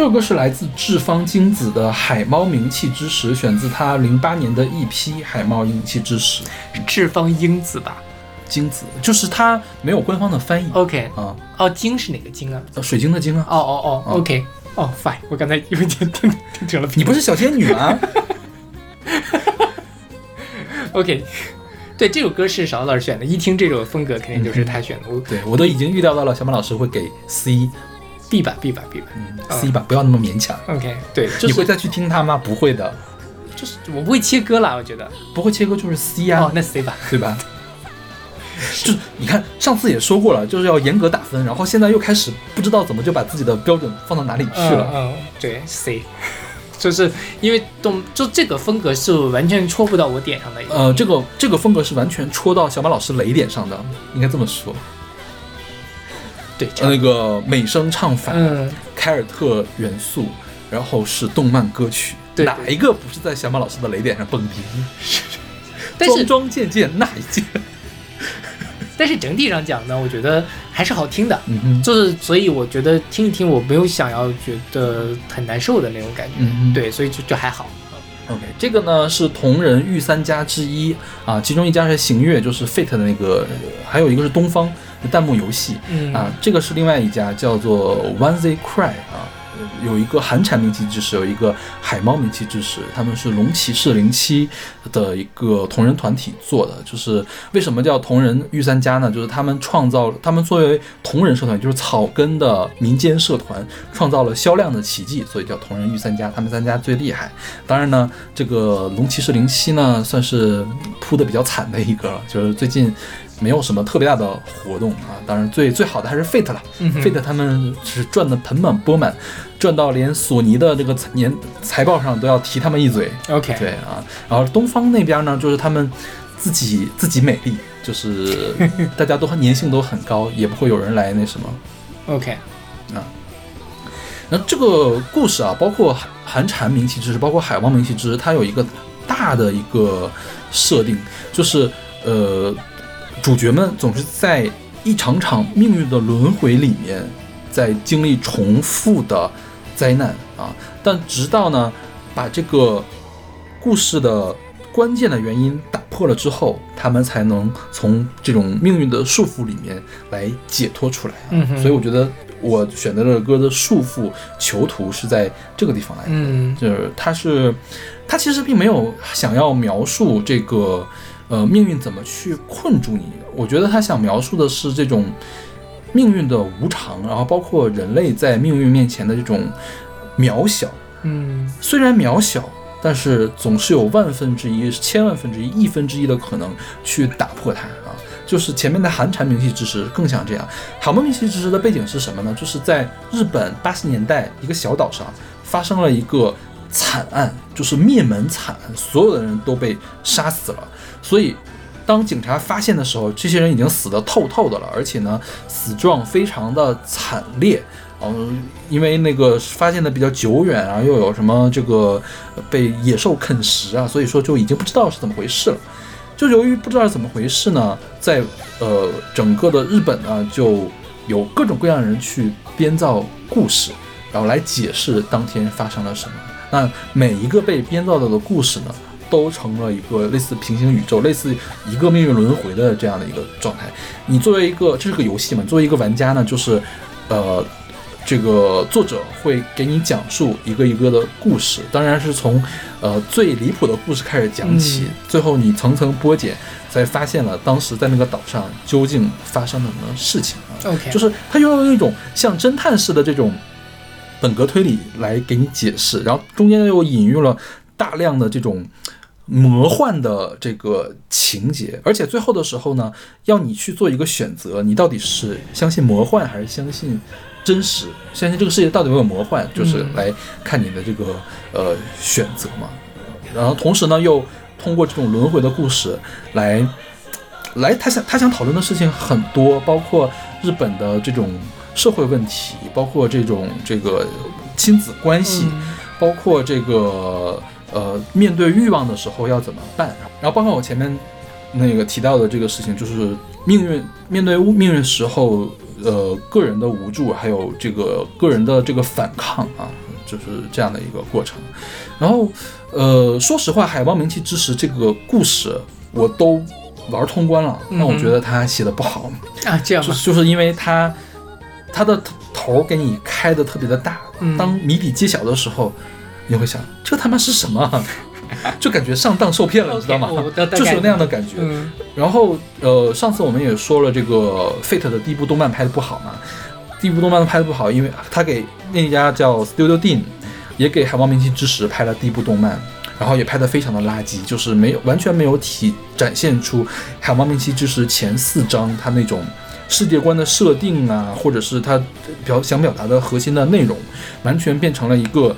这首歌是来自志方精子的海猫名气之时选自他零八年的一批海猫名气之时志方英子吧。精子就是他没有官方的翻译。Ok 啊。哦晶是哪个晶啊？哦水晶的晶啊。哦哦哦 ok 哦 fine 我刚才有为点听听成了你不是小仙女吗哈哈哈哈哈 ok 对这首歌是勺子老师选的一听这首风格肯定就是他选的。对我都已经预料到了小马老师会给 c B 吧，B 吧，B 吧。嗯，C 吧，不要那么勉强。OK，对，就是你会再去听它吗？不会的，就是我不会切割啦，我觉得。不会切割就是 C 啊、哦，那 C 吧。对吧？就是你看，上次也说过了，就是要严格打分，然后现在又开始不知道怎么就把自己的标准放到哪里去了。嗯，嗯对，C，就是因为动就这个风格是完全戳不到我点上的。呃，这个这个风格是完全戳到小马老师雷点上的，应该这么说。对，那个美声唱法，嗯，凯尔特元素，然后是动漫歌曲，对哪一个不是在小马老师的雷点上蹦迪？但是桩桩件件那一件，但是整体上讲呢，我觉得还是好听的。嗯哼，就是所以我觉得听一听，我没有想要觉得很难受的那种感觉。嗯哼，对，所以就就还好。OK，这个呢是同人御三家之一啊，其中一家是行月，就是 Fate 的那个，呃还有一个是东方弹幕游戏嗯啊，这个是另外一家叫做 One Z Cry 啊，呃有一个韩产名气之士，有一个海猫名气之士，他们是龙骑士零七的一个同人团体做的。就是为什么叫同人御三家呢？就是他们创造，他们作为同人社团，就是草根的民间社团，创造了销量的奇迹，所以叫同人御三家。他们三家最厉害。当然呢，这个龙骑士零七呢，算是铺的比较惨的一个了，就是最近。没有什么特别大的活动啊，当然最最好的还是 Fate 了、嗯 f a t e 他们是赚的盆满钵满，赚到连索尼的这个年财报上都要提他们一嘴。OK，对啊，然后东方那边呢，就是他们自己自己美丽，就是大家都粘性都很高，也不会有人来那什么。OK，啊那这个故事啊，包括寒寒蝉名气之士，包括海王名气之士，它有一个大的一个设定，就是呃，主角们总是在一场场命运的轮回里面，在经历重复的灾难啊。但直到呢，把这个故事的关键的原因打破了之后，他们才能从这种命运的束缚里面来解脱出来啊。嗯哼所以我觉得我选择这首歌的束缚囚徒是在这个地方来的。嗯就是他是，他其实并没有想要描述这个呃命运怎么去困住你，我觉得他想描述的是这种命运的无常，然后包括人类在命运面前的这种渺小。嗯虽然渺小，但是总是有万分之一、千万分之一、亿分之一的可能去打破它啊！就是前面的寒蝉鸣泣之时更像这样。海梦鸣泣之时的背景是什么呢？就是在日本八十年代一个小岛上发生了一个惨案，就是灭门惨案，所有的人都被杀死了。所以当警察发现的时候，这些人已经死得透透的了，而且呢，死状非常的惨烈。嗯，因为那个发现的比较久远啊，又有什么这个被野兽啃食啊，所以说就已经不知道是怎么回事了。就由于不知道是怎么回事呢，在呃整个的日本呢，就有各种各样的人去编造故事，然后来解释当天发生了什么。那每一个被编造到的故事呢，都成了一个类似平行宇宙、类似一个命运轮回的这样的一个状态。你作为一个，这是个游戏嘛？作为一个玩家呢，就是呃。这个作者会给你讲述一个一个的故事，当然是从呃最离谱的故事开始讲起，嗯最后你层层剥茧，才发现了当时在那个岛上究竟发生了什么事情啊。OK，就是它拥有一种像侦探式的这种本格推理来给你解释，然后中间又引用了大量的这种魔幻的这个情节，而且最后的时候呢，要你去做一个选择，你到底是相信魔幻还是相信真实？相信这个世界到底有没有魔幻，就是来看你的这个呃选择嘛。然后同时呢，又通过这种轮回的故事来来，他想他想讨论的事情很多，包括日本的这种社会问题，包括这种这个亲子关系，包括这个呃面对欲望的时候要怎么办，然后包括我前面那个提到的这个事情，就是命运面对命运时候，呃个人的无助，还有这个个人的这个反抗啊，就是这样的一个过程。然后呃，说实话，《海王名气之时》这个故事我都玩通关了，嗯但我觉得他写的不好，啊，这样吧，就就是因为他他的头给你开的特别的大，嗯。当谜底揭晓的时候，你会想这他妈是什么？就感觉上当受骗了，你知道吗就是有那样的感觉。嗯然后呃，上次我们也说了，这个 Fate 的第一部动漫拍的不好嘛，第一部动漫拍的不好，因为他给那家叫 Studio Dean，也给《海王明星之时》拍了第一部动漫，然后也拍得非常的垃圾，就是没有完全没有体展现出《海王明星之时》前四章它那种世界观的设定啊，或者是它表想表达的核心的内容，完全变成了一个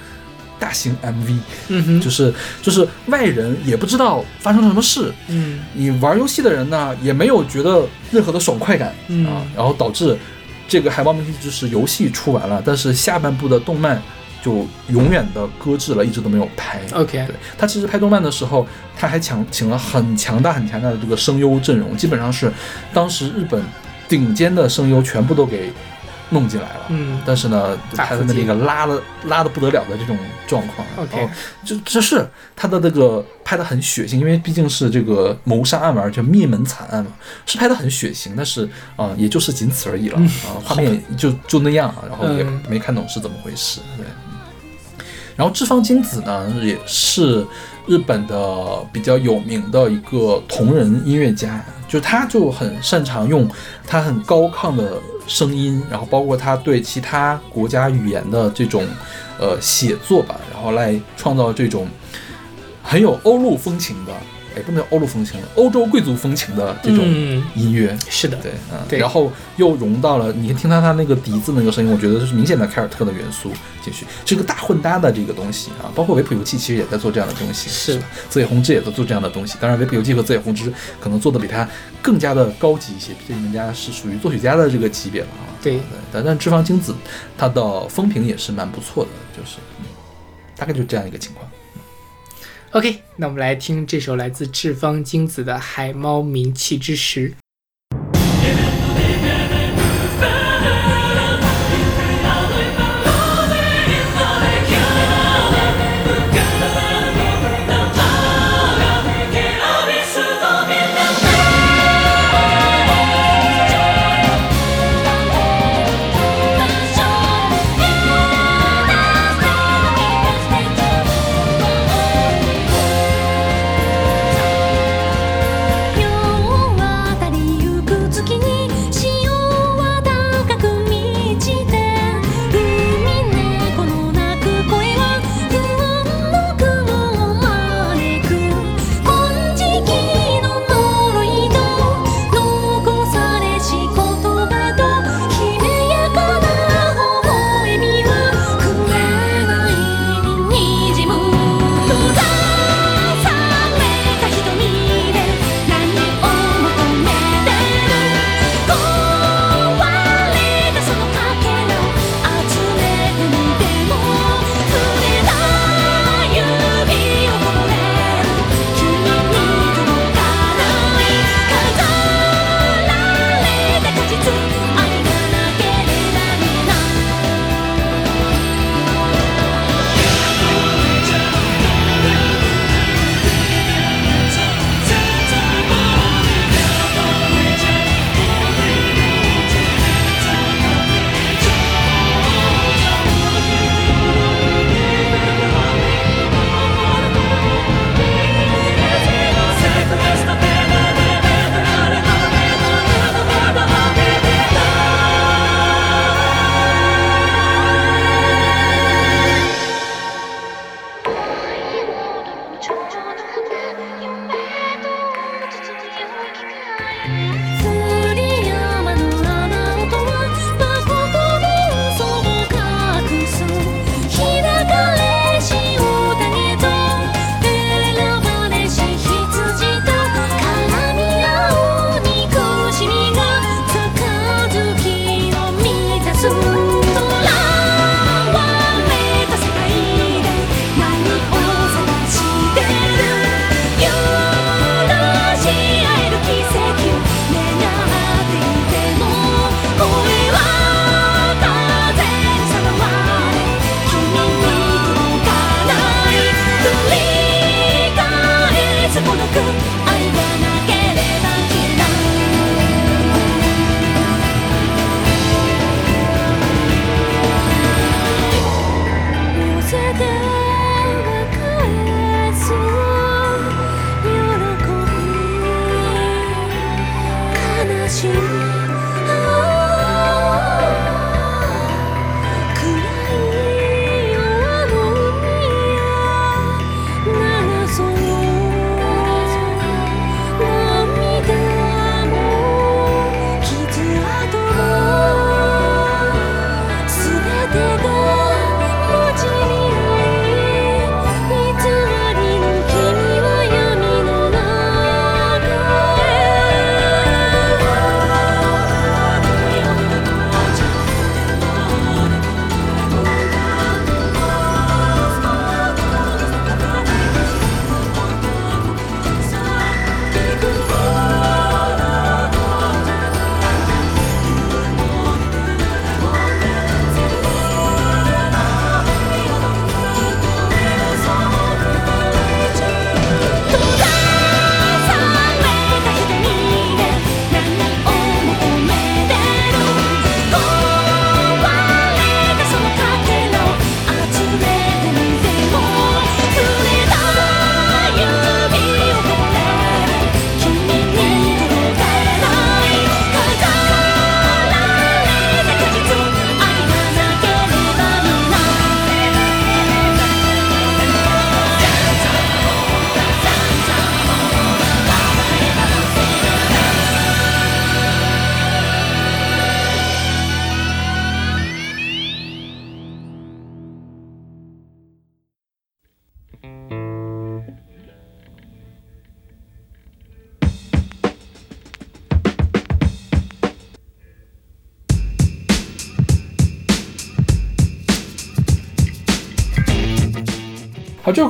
大型 MV，嗯哼，就是就是外人也不知道发生了什么事，嗯。你玩游戏的人呢，也没有觉得任何的爽快感、嗯。啊，然后导致这个《海报明星就是》游戏出完了，但是下半部的动漫就永远的搁置了，一直都没有拍。，OK，对他其实拍动漫的时候，他还强请了很强大很强大的这个声优阵容，基本上是当时日本顶尖的声优全部都给弄进来了。嗯。但是呢，大拍的那个拉的拉的不得了的这种状况，OK。然后就这是他的那个拍的很血腥，因为毕竟是这个谋杀案嘛，而且灭门惨案嘛，是拍的很血腥，但是啊、也就是仅此而已了。啊、画面就就那样，然后也嗯没看懂是怎么回事，对。然后志方金子呢，也是日本的比较有名的一个同人音乐家，就他就很擅长用他很高亢的声音，然后包括他对其他国家语言的这种呃写作吧，然后来创造这种很有欧陆风情的，哎，不能叫欧陆风情，欧洲贵族风情的这种嗯音乐。是的，对，嗯，对然后又融到了，你听他他那个笛子那个声音，我觉得是明显的凯尔特的元素进去，是个大混搭的这个东西啊。包括维普游记其实也在做这样的东西，是吧？泽野弘之也在做这样的东西，当然维普游记和泽野弘之可能做的比他更加的高级一些，毕竟人家是属于作曲家的这个级别了啊。对对，但但脂肪精子它的风评也是蛮不错的，就是、嗯、大概就这样一个情况。OK，那我们来听这首来自赤方精子的《海猫鸣泣之时》。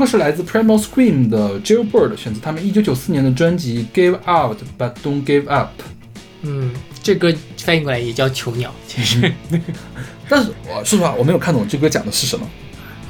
是来自 Primal Scream 的 Jailbird，选自他们1994年的专辑《Give Out But Don't Give Up》。嗯，这歌翻译过来也叫囚鸟，其实。但是我说实话，我没有看懂这歌讲的是什么。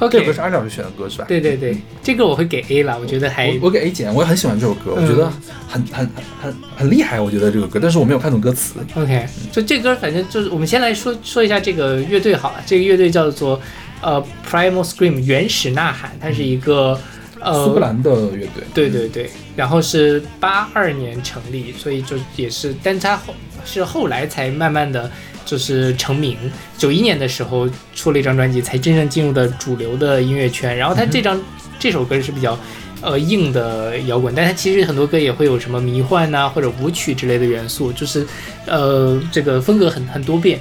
OK，这歌是安老师选的歌是吧？对对对，这个我会给 A 啦，我觉得还我我给 A 减，我也很喜欢这首歌，我觉得很很很很很厉害，我觉得这个歌，但是我没有看懂歌词。OK，就这歌，反正就是我们先来说说一下这个乐队好了。这个乐队叫做呃 Primal Scream 原始呐喊，它是一个呃苏格兰的乐队，对对对，然后是八二年成立，所以就也是，但它后是后来才慢慢的就是成名。九一年的时候出了一张专辑，才真正进入的主流的音乐圈。然后它这张、这首歌是比较呃硬的摇滚，但它其实很多歌也会有什么迷幻呐、或者舞曲之类的元素，就是呃这个风格很很多变。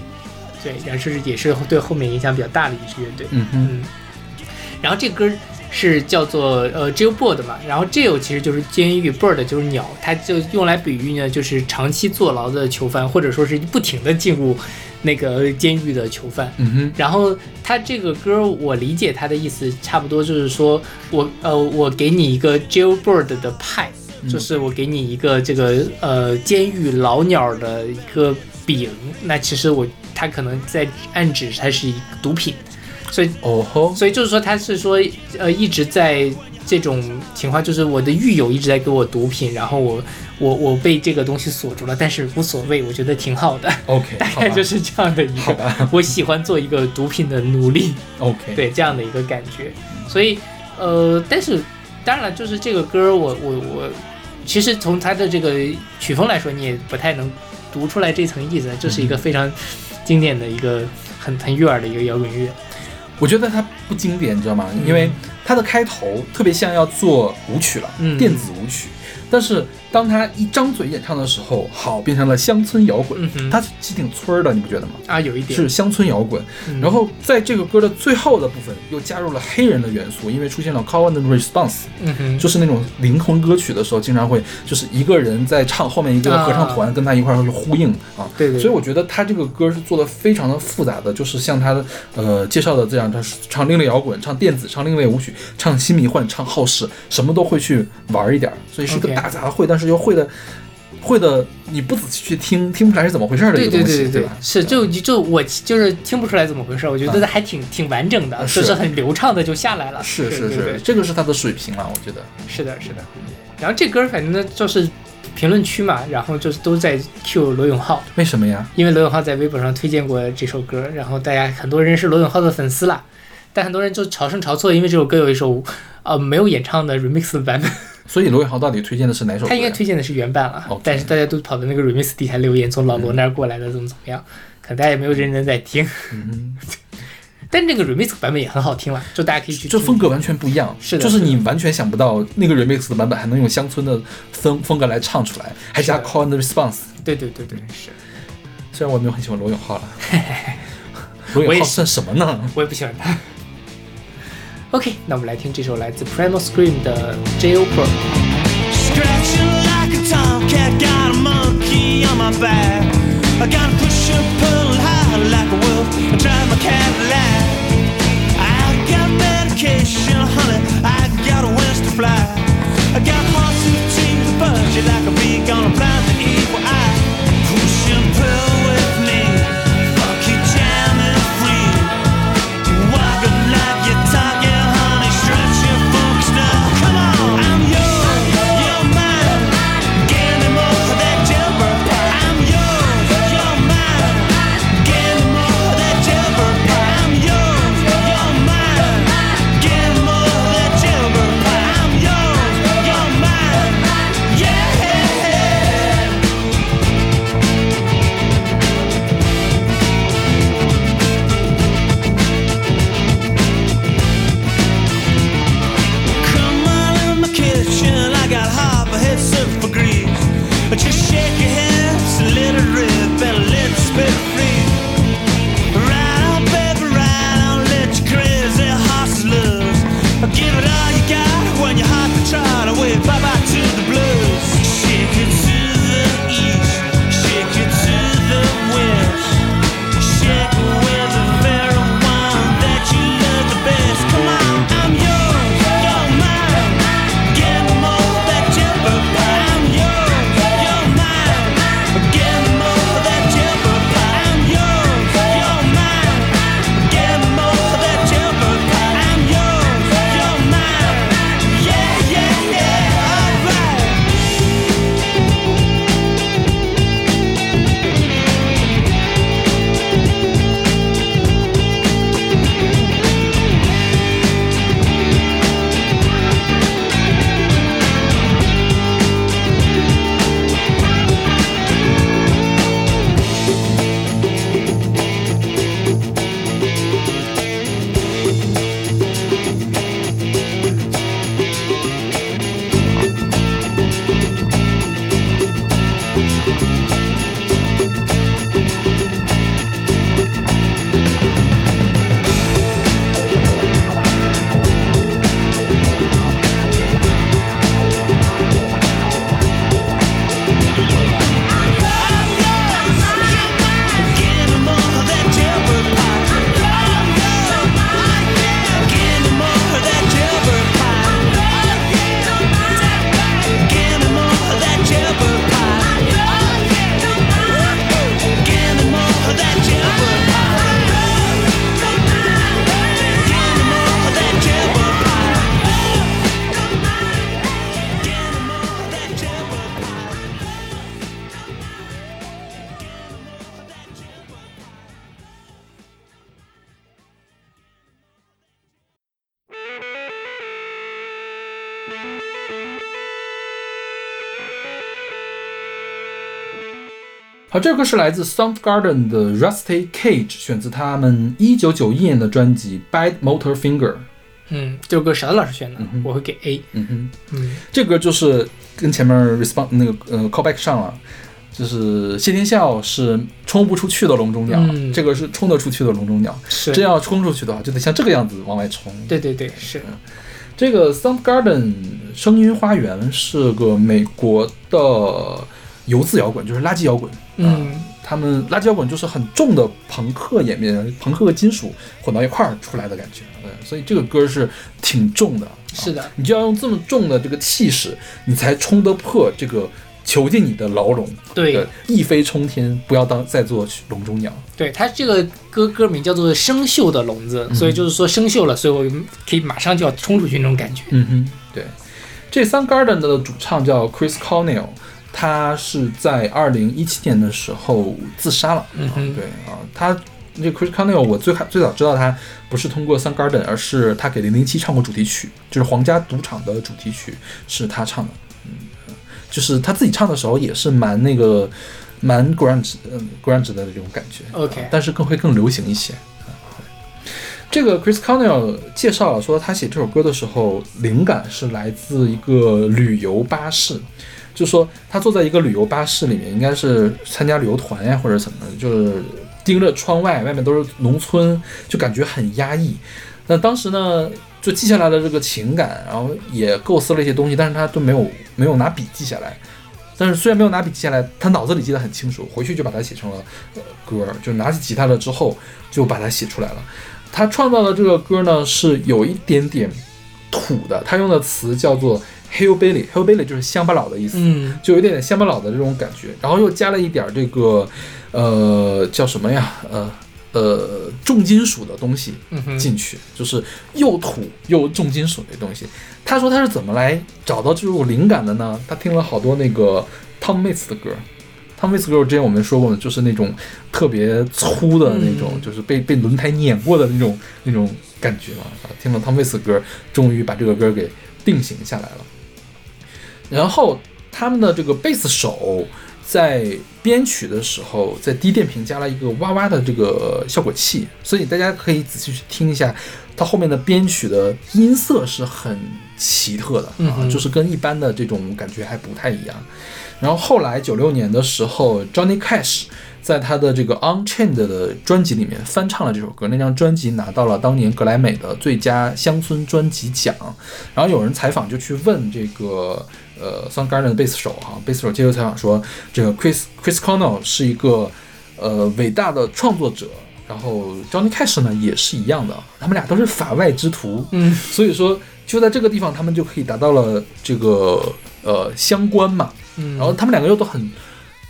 对，然后是也是对后面影响比较大的一支乐队。嗯哼，嗯，然后这歌是叫做呃 jailbird 嘛，然后 jail 其实就是监狱，bird 就是鸟，它就用来比喻呢，就是长期坐牢的囚犯，或者说是不停的进入那个监狱的囚犯。嗯哼，然后他这个歌，我理解他的意思差不多就是说我呃我给你一个 jailbird 的派，就是我给你一个这个呃监狱老鸟的一个饼，那其实我他可能在暗指它是一个毒品，所以哦吼，所以就是说，他是说，呃，一直在这种情况，就是我的狱友一直在给我毒品，然后我我我被这个东西锁住了，但是无所谓，我觉得挺好的，OK，大概就是这样的一个，我喜欢做一个毒品的奴隶，OK，，对这样的一个感觉，所以呃，但是当然了，就是这个歌我，我我其实从它的这个曲风来说，你也不太能读出来这层意思，这是一个非常经典的一个很很悦耳的一个摇滚乐，我觉得它不经典，你知道吗？因为它的开头特别像要做舞曲了，嗯电子舞曲。但是当他一张嘴演唱的时候，好变成了乡村摇滚。嗯，哼。它是挺村儿的，你不觉得吗？啊，有一点，是乡村摇滚。嗯。然后在这个歌的最后的部分又加入了黑人的元素，因为出现了 call and response，嗯哼，就是那种灵魂歌曲的时候，经常会就是一个人在唱，后面一个合唱团跟他一块儿去呼应啊。对对。所以我觉得他这个歌是做的非常的复杂的，就是像他的呃介绍的这样，他是唱另类摇滚，唱电子，唱另类舞曲，唱新迷幻，唱好事，什么都会去玩一点儿，所以是个大杂烩，但是又会的会的，你不仔细去听，听不出来是怎么回事儿的一对个东西，对对对吧？是就就我就是听不出来怎么回事，我觉得还挺挺完整的，啊就是是很流畅的就下来了。是是是，这个是他的水平了，我觉得。是的，是的。然后这歌反正呢就是评论区嘛，然后就是都在 Q 罗永浩，为什么呀？因为罗永浩在微博上推荐过这首歌，然后大家很多人是罗永浩的粉丝啦，但很多人就朝生朝错，因为这首歌有一首呃没有演唱的 remix 的版本，所以罗永浩到底推荐的是哪首歌？他应该推荐的是原版了但是大家都跑到那个 remix 底下留言，从老罗那儿过来的，怎么怎么样，可能大家也没有认真在听。嗯 但那个 remix 版本也很好听了，就大家可以去听这风格完全不一样，是的就是你完全想不到那个 remix 的版本还能用乡村的风风格来唱出来，还加 call and response。对对对对，是虽然我没有很喜欢罗永浩了，罗永浩算什么呢？我也不喜欢他。OK，那我们来听这首来自 Primal Scream 的 Jailbird。Scratching like a tomcat, got a monkey on my back. I gotta push and pull high like a wolf and drive my Cadillac. I got medication, honey. I got wings to fly. I got hearts and teeth to budget like a bee 好，这首歌是来自 Soundgarden 的 Rusty Cage，选自他们一九九一年的专辑《Bad Motor Finger》。嗯，这首歌小的老师选的，嗯我会给 A。嗯哼，嗯，这歌就是跟前面 respond 那个呃 callback 上了，就是谢天笑是冲不出去的笼中鸟，嗯这个是冲得出去的笼中鸟。是真要冲出去的话，就得像这个样子往外冲。对对对，是。这个 Soundgarden 声音花园是个美国的游字摇滚，就是垃圾摇滚。嗯，他们垃圾摇滚就是很重的朋克演变，朋克和金属混到一块儿出来的感觉。对，所以这个歌是挺重的。是的啊你就要用这么重的这个气势，你才冲得破这个囚禁你的牢笼。对一飞冲天，不要当再做笼中鸟。对，它这个歌歌名叫做《生锈的笼子》，所以就是说生锈了，所以我可以马上就要冲出去那种感觉。嗯哼，对。这 Soundgarden 的主唱叫 Chris Cornell，他是在二零一七年的时候自杀了。嗯哼对啊，他这 Chris Cornell 我最开最早知道他不是通过 Soundgarden，而是他给零零七唱过主题曲，就是皇家赌场的主题曲是他唱的。嗯，就是他自己唱的时候也是蛮那个蛮 grunge 嗯 grunge 的这种感觉。OK 啊但是更会更流行一些。啊这个 Chris Cornell 介绍了说，他写这首歌的时候，灵感是来自一个旅游巴士，就说他坐在一个旅游巴士里面，应该是参加旅游团呀或者什么的，就是盯着窗外，外面都是农村，就感觉很压抑。那当时呢，就记下来了这个情感，然后也构思了一些东西，但是他都没有没有拿笔记下来。但是虽然没有拿笔记下来，他脑子里记得很清楚，回去就把它写成了呃歌，就拿起吉他了之后就把它写出来了。他创造的这个歌呢是有一点点土的，他用的词叫做 hillbilly，hillbilly 就是乡巴佬的意思，嗯就有点点乡巴佬的这种感觉，然后又加了一点这个呃叫什么呀？呃呃重金属的东西进去，就是又土又重金属的东西。他说他是怎么来找到这种灵感的呢？他听了好多那个 Tom Waits 的歌。Tom Waits 歌之前我们说过，就是那种特别粗的那种，嗯就是被被轮胎碾过的那种那种感觉嘛。啊，听了 Tom Waits 歌，终于把这个歌给定型下来了。然后他们的这个贝斯手在编曲的时候，在低电平加了一个哇哇的这个效果器，所以大家可以仔细去听一下，它后面的编曲的音色是很奇特的啊，就是跟一般的这种感觉还不太一样。然后后来九六年的时候，Johnny Cash 在他的这个 Unchained 的专辑里面翻唱了这首歌，那张专辑拿到了当年格莱美的最佳乡村专辑奖。然后有人采访就去问这个呃 Soundgarden 的贝斯手哈，贝斯手接受采访说，这个 Chris Chris Cornell 是一个呃伟大的创作者。然后 Johnny Cash 呢也是一样的，他们俩都是法外之徒，嗯，所以说就在这个地方，他们就可以达到了这个呃相关嘛，嗯，然后他们两个又都很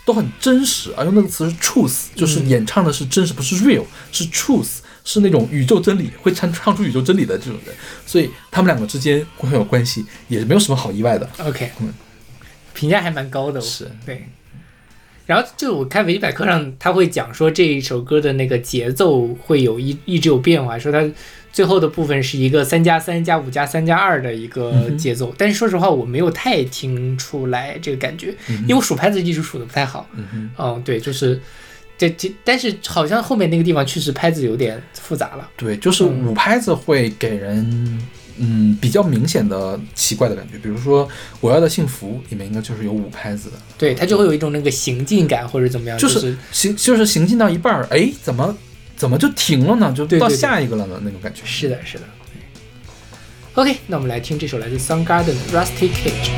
都很真实啊，用那个词是 truth，就是演唱的是真实，不是 real，是 truth，是那种宇宙真理，会唱唱出宇宙真理的这种人，所以他们两个之间会有关系，也没有什么好意外的。OK，嗯评价还蛮高的，是对。然后就我看维基百科上，他会讲说这一首歌的那个节奏会有一一直有变化，说它最后的部分是一个三加三加五加三加二的一个节奏。但是说实话，我没有太听出来这个感觉，因为我数拍子一直数的不太好。嗯，对，就是这这，但是好像后面那个地方确实拍子有点复杂了。对，就是五拍子会给人嗯比较明显的奇怪的感觉，比如说《我要的幸福》里面应该就是有五拍子的，对，它就会有一种那个行进感或者怎么样，就就是行就是行进到一半儿，哎，怎么怎么就停了呢？就到对对对下一个了呢那种感觉。是的，是的。OK，那我们来听这首来自 Soundgarden 的《Rusty Cage》。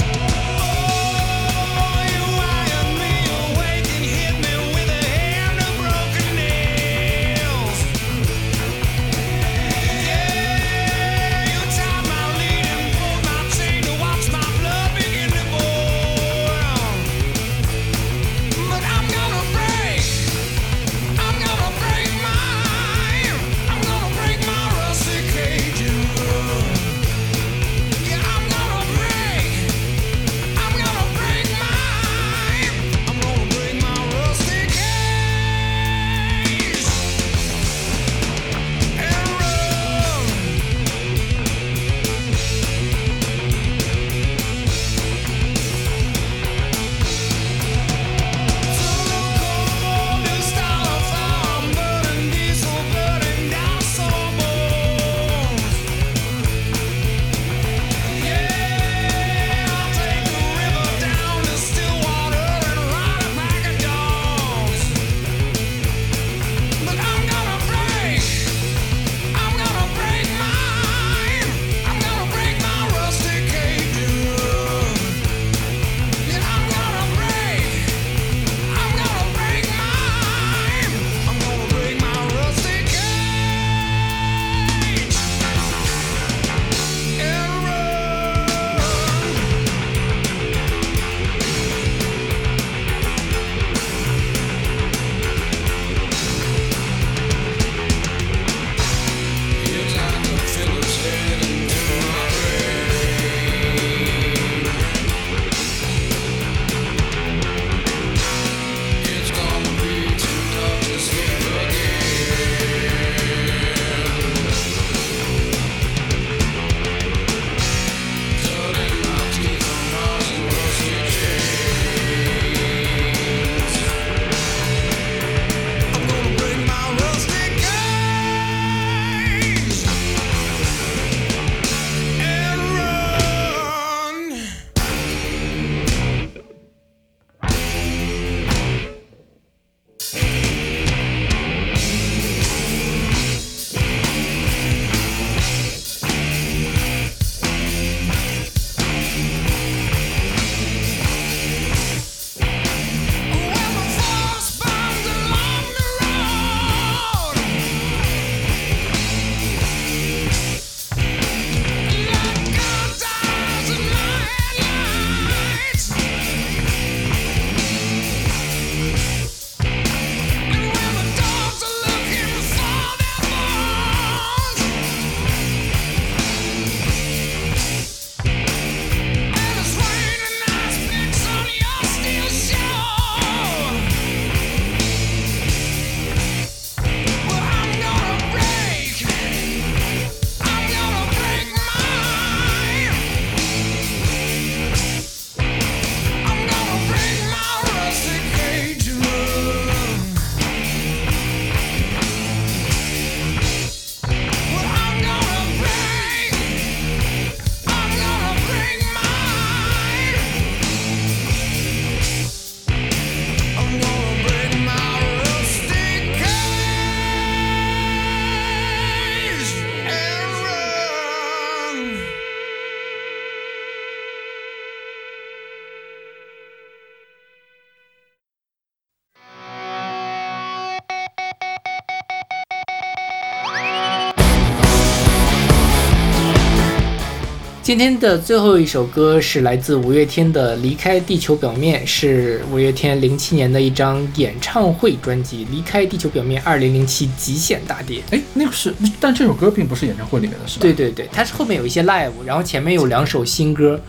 今天的最后一首歌是来自五月天的《离开地球表面》，是五月天零七年的一张演唱会专辑《离开地球表面二零零七极限大碟》。哎，那个是，但这首歌并不是演唱会里面的，是吧？对对对，它是后面有一些 live，然后前面有两首新歌。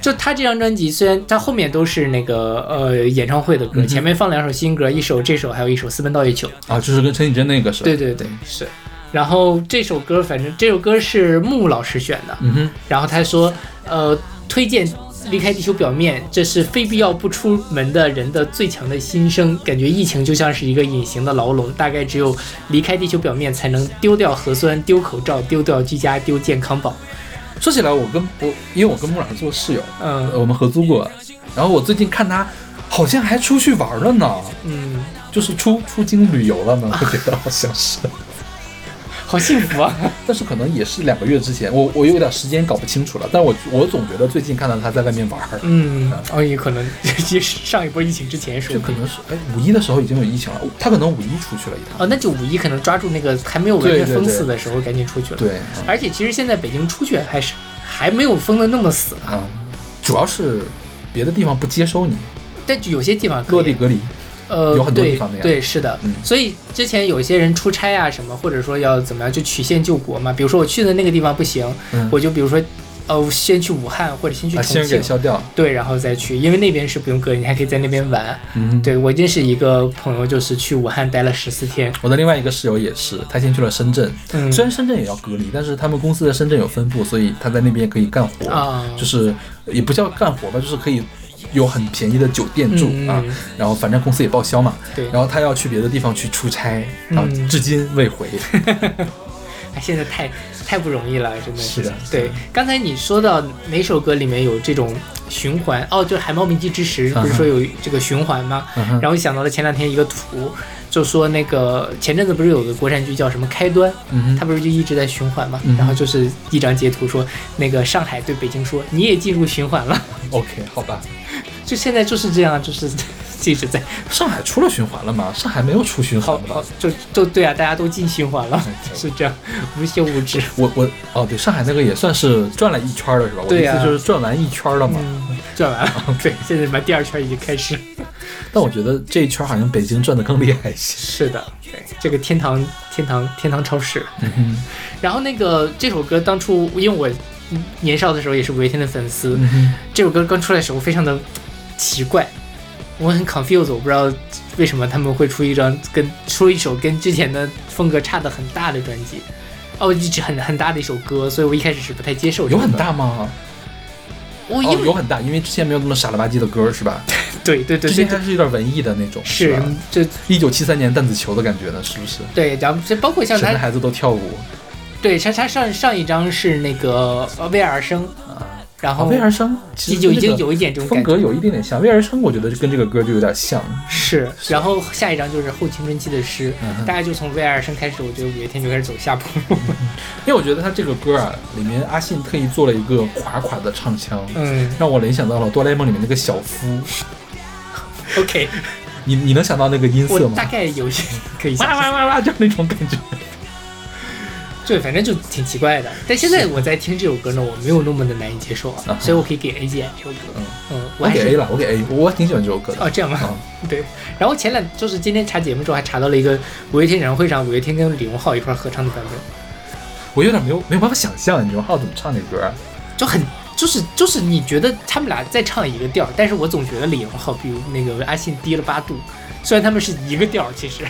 就他这张专辑，虽然他后面都是那个呃演唱会的歌，嗯前面放两首新歌，一首这首，还有一首《私奔到月球》。啊，就是跟陈绮贞那个是吧？对对对，是。然后这首歌，反正这首歌是木老师选的，嗯哼，然后他说，呃，推荐离开地球表面，这是非必要不出门的人的最强的心声。感觉疫情就像是一个隐形的牢笼，大概只有离开地球表面，才能丢掉核酸、丢口罩、丢掉居家、丢健康宝。说起来，我跟我因为我跟木老师做室友，嗯呃我们合租过，然后我最近看他好像还出去玩了呢，嗯，就是出出京旅游了呢，我觉得好像是，好幸福啊！但是可能也是两个月之前，我我有点时间搞不清楚了，但我我总觉得最近看到他在外面玩儿，嗯，哦，也可能也是上一波疫情之前说不定。就可能是哎五一的时候已经有疫情了，他可能五一出去了一趟，哦，那就五一可能抓住那个还没有完全封死的时候赶紧出去了。对，嗯而且其实现在北京出去还是还没有封的那么死，啊，主要是别的地方不接收你，但有些地方落地隔离，呃，有很多地方那样。对，是的。嗯。所以之前有一些人出差啊什么，或者说要怎么样，就曲线救国嘛。比如说我去的那个地方不行，嗯。我就比如说，呃，先去武汉或者先去把重庆。先给，消掉，对，然后再去，因为那边是不用隔离，你还可以在那边玩。嗯，对我认识一个朋友，就是去武汉待了十四天，我的另外一个室友也是，他先去了深圳，嗯。虽然深圳也要隔离，但是他们公司在深圳有分部，所以他在那边可以干活，啊。就是也不叫干活吧，就是可以有很便宜的酒店住、嗯啊，然后反正公司也报销嘛，对。然后他要去别的地方去出差，然后嗯。至今未回，哎，现在太太不容易了，真的是。的对，刚才你说到哪首歌里面有这种循环？哦，就是《海猫鸣泣之时》，不是说有这个循环吗？然后想到了前两天一个图，就说那个前阵子不是有个国产剧叫什么《开端》，嗯哼。它不是就一直在循环嘛？嗯然后就是一张截图说，那个上海对北京说你也进入循环了，，OK，好吧，就现在就是这样，就是一直在上海出了循环了吗？上海没有出循环？就就对啊，大家都进循环了，是这样，无休无止。我我哦对，上海那个也算是转了一圈了是吧？我意思就是转完一圈了嘛。嗯，转完了，对，现在嘛第二圈已经开始。但我觉得这一圈好像北京转的更厉害一些。是的，对，这个天堂天堂天堂超市。嗯然后那个这首歌当初因为我年少的时候也是五月天的粉丝，嗯，这首歌刚出来的时候非常的奇怪，我很 confused，我不知道为什么他们会出一张跟出一首跟之前的风格差的很大的专辑。哦，一直很很大的一首歌，所以我一开始是不太接受。有很，大吗？哦，我因为、有很大，因为之前没有那么傻了吧唧的歌是吧？对对对之前还是有点文艺的那种，是吧？就一九七三年弹子球的感觉呢，是不是？对，然后这包括像他神的孩子都跳舞，对，他他上上一张是那个呃为尔生，然后哦，威尔生其实就已经有一点这种风格有一点点像，威尔生我觉得跟这个歌就有点像。是，然后下一张就是后青春期的诗，嗯大概就从为尔生开始，我觉得五月天就开始走下坡路。因为我觉得他这个歌啊，里面阿信特意做了一个垮垮的唱腔，嗯让我联想到了哆啦 A 梦里面那个小夫。，OK，你你能想到那个音色吗我大？概有些可以想哇哇，哇哇，就是那种感觉。对，反正就挺奇怪的。但现在我在听这首歌呢，我没有那么的难以接受所以我可以给 A 减这首歌。嗯嗯，我我给 A 了，我给 A，我挺喜欢这首歌的。哦这样吗？嗯 对。然后前两就是今天查节目之后还查到了一个五月天演唱会上五月天跟李荣浩一块儿合唱的版本。我有点没有没有办法想象李荣浩怎么唱这歌啊。就很就是就是你觉得他们俩在唱一个调，但是我总觉得李荣浩比那个阿信低了八度，虽然他们是一个调，其实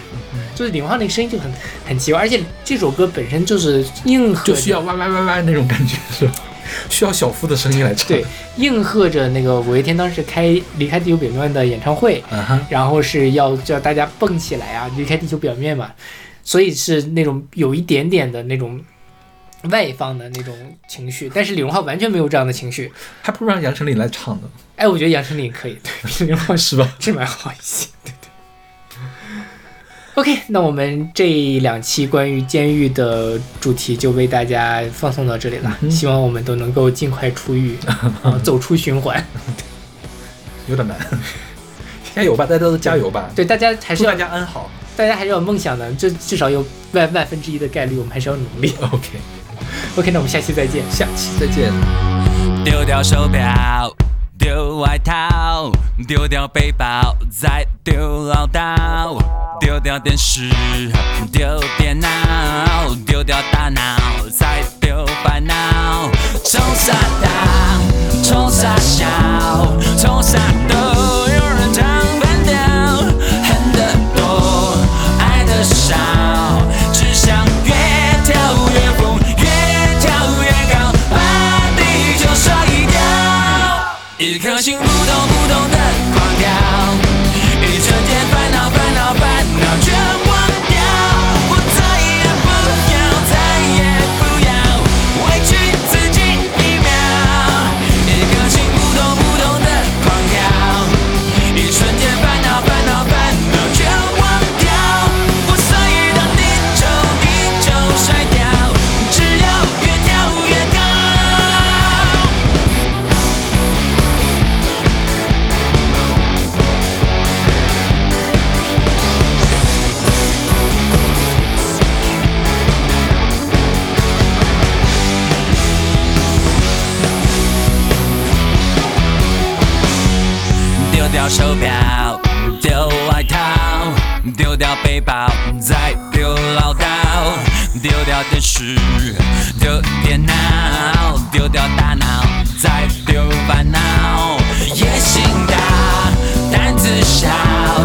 就是李荣浩那个声音就很很奇怪，而且这首歌本身就是硬核就需要哇哇哇哇那种感觉是吧？需要小夫的声音来唱。对，应和着那个五月天当时开离开地球表面的演唱会，然后是要叫大家蹦起来啊，离开地球表面嘛，所以是那种有一点点的那种。外放的那种情绪，但是李荣浩完全没有这样的情绪。还不如让杨丞琳来唱呢，哎，我觉得杨丞琳可以，对，比 李荣浩是吧？这蛮好一些，对对。OK，那我们这两期关于监狱的主题就为大家放送到这里了，嗯希望我们都能够尽快出狱，啊，走出循环。有点难。加油吧，大家都加油吧！对，大家还是要大家安好。大家还是要有梦想的，就至少有万万分之一的概率，我们还是要努力。OK，OK，那我们下期再见。下期再见。丢掉手表，丢外套，丢掉背包，再丢唠叨，丢掉电视，丢电脑，丢掉大脑，再丢烦恼。冲啥大，冲啥小，冲啥都丢手表丢外套丢掉背包再丢唠叨丢掉电视丢电脑丢掉大脑再丢烦恼。野心大胆子小。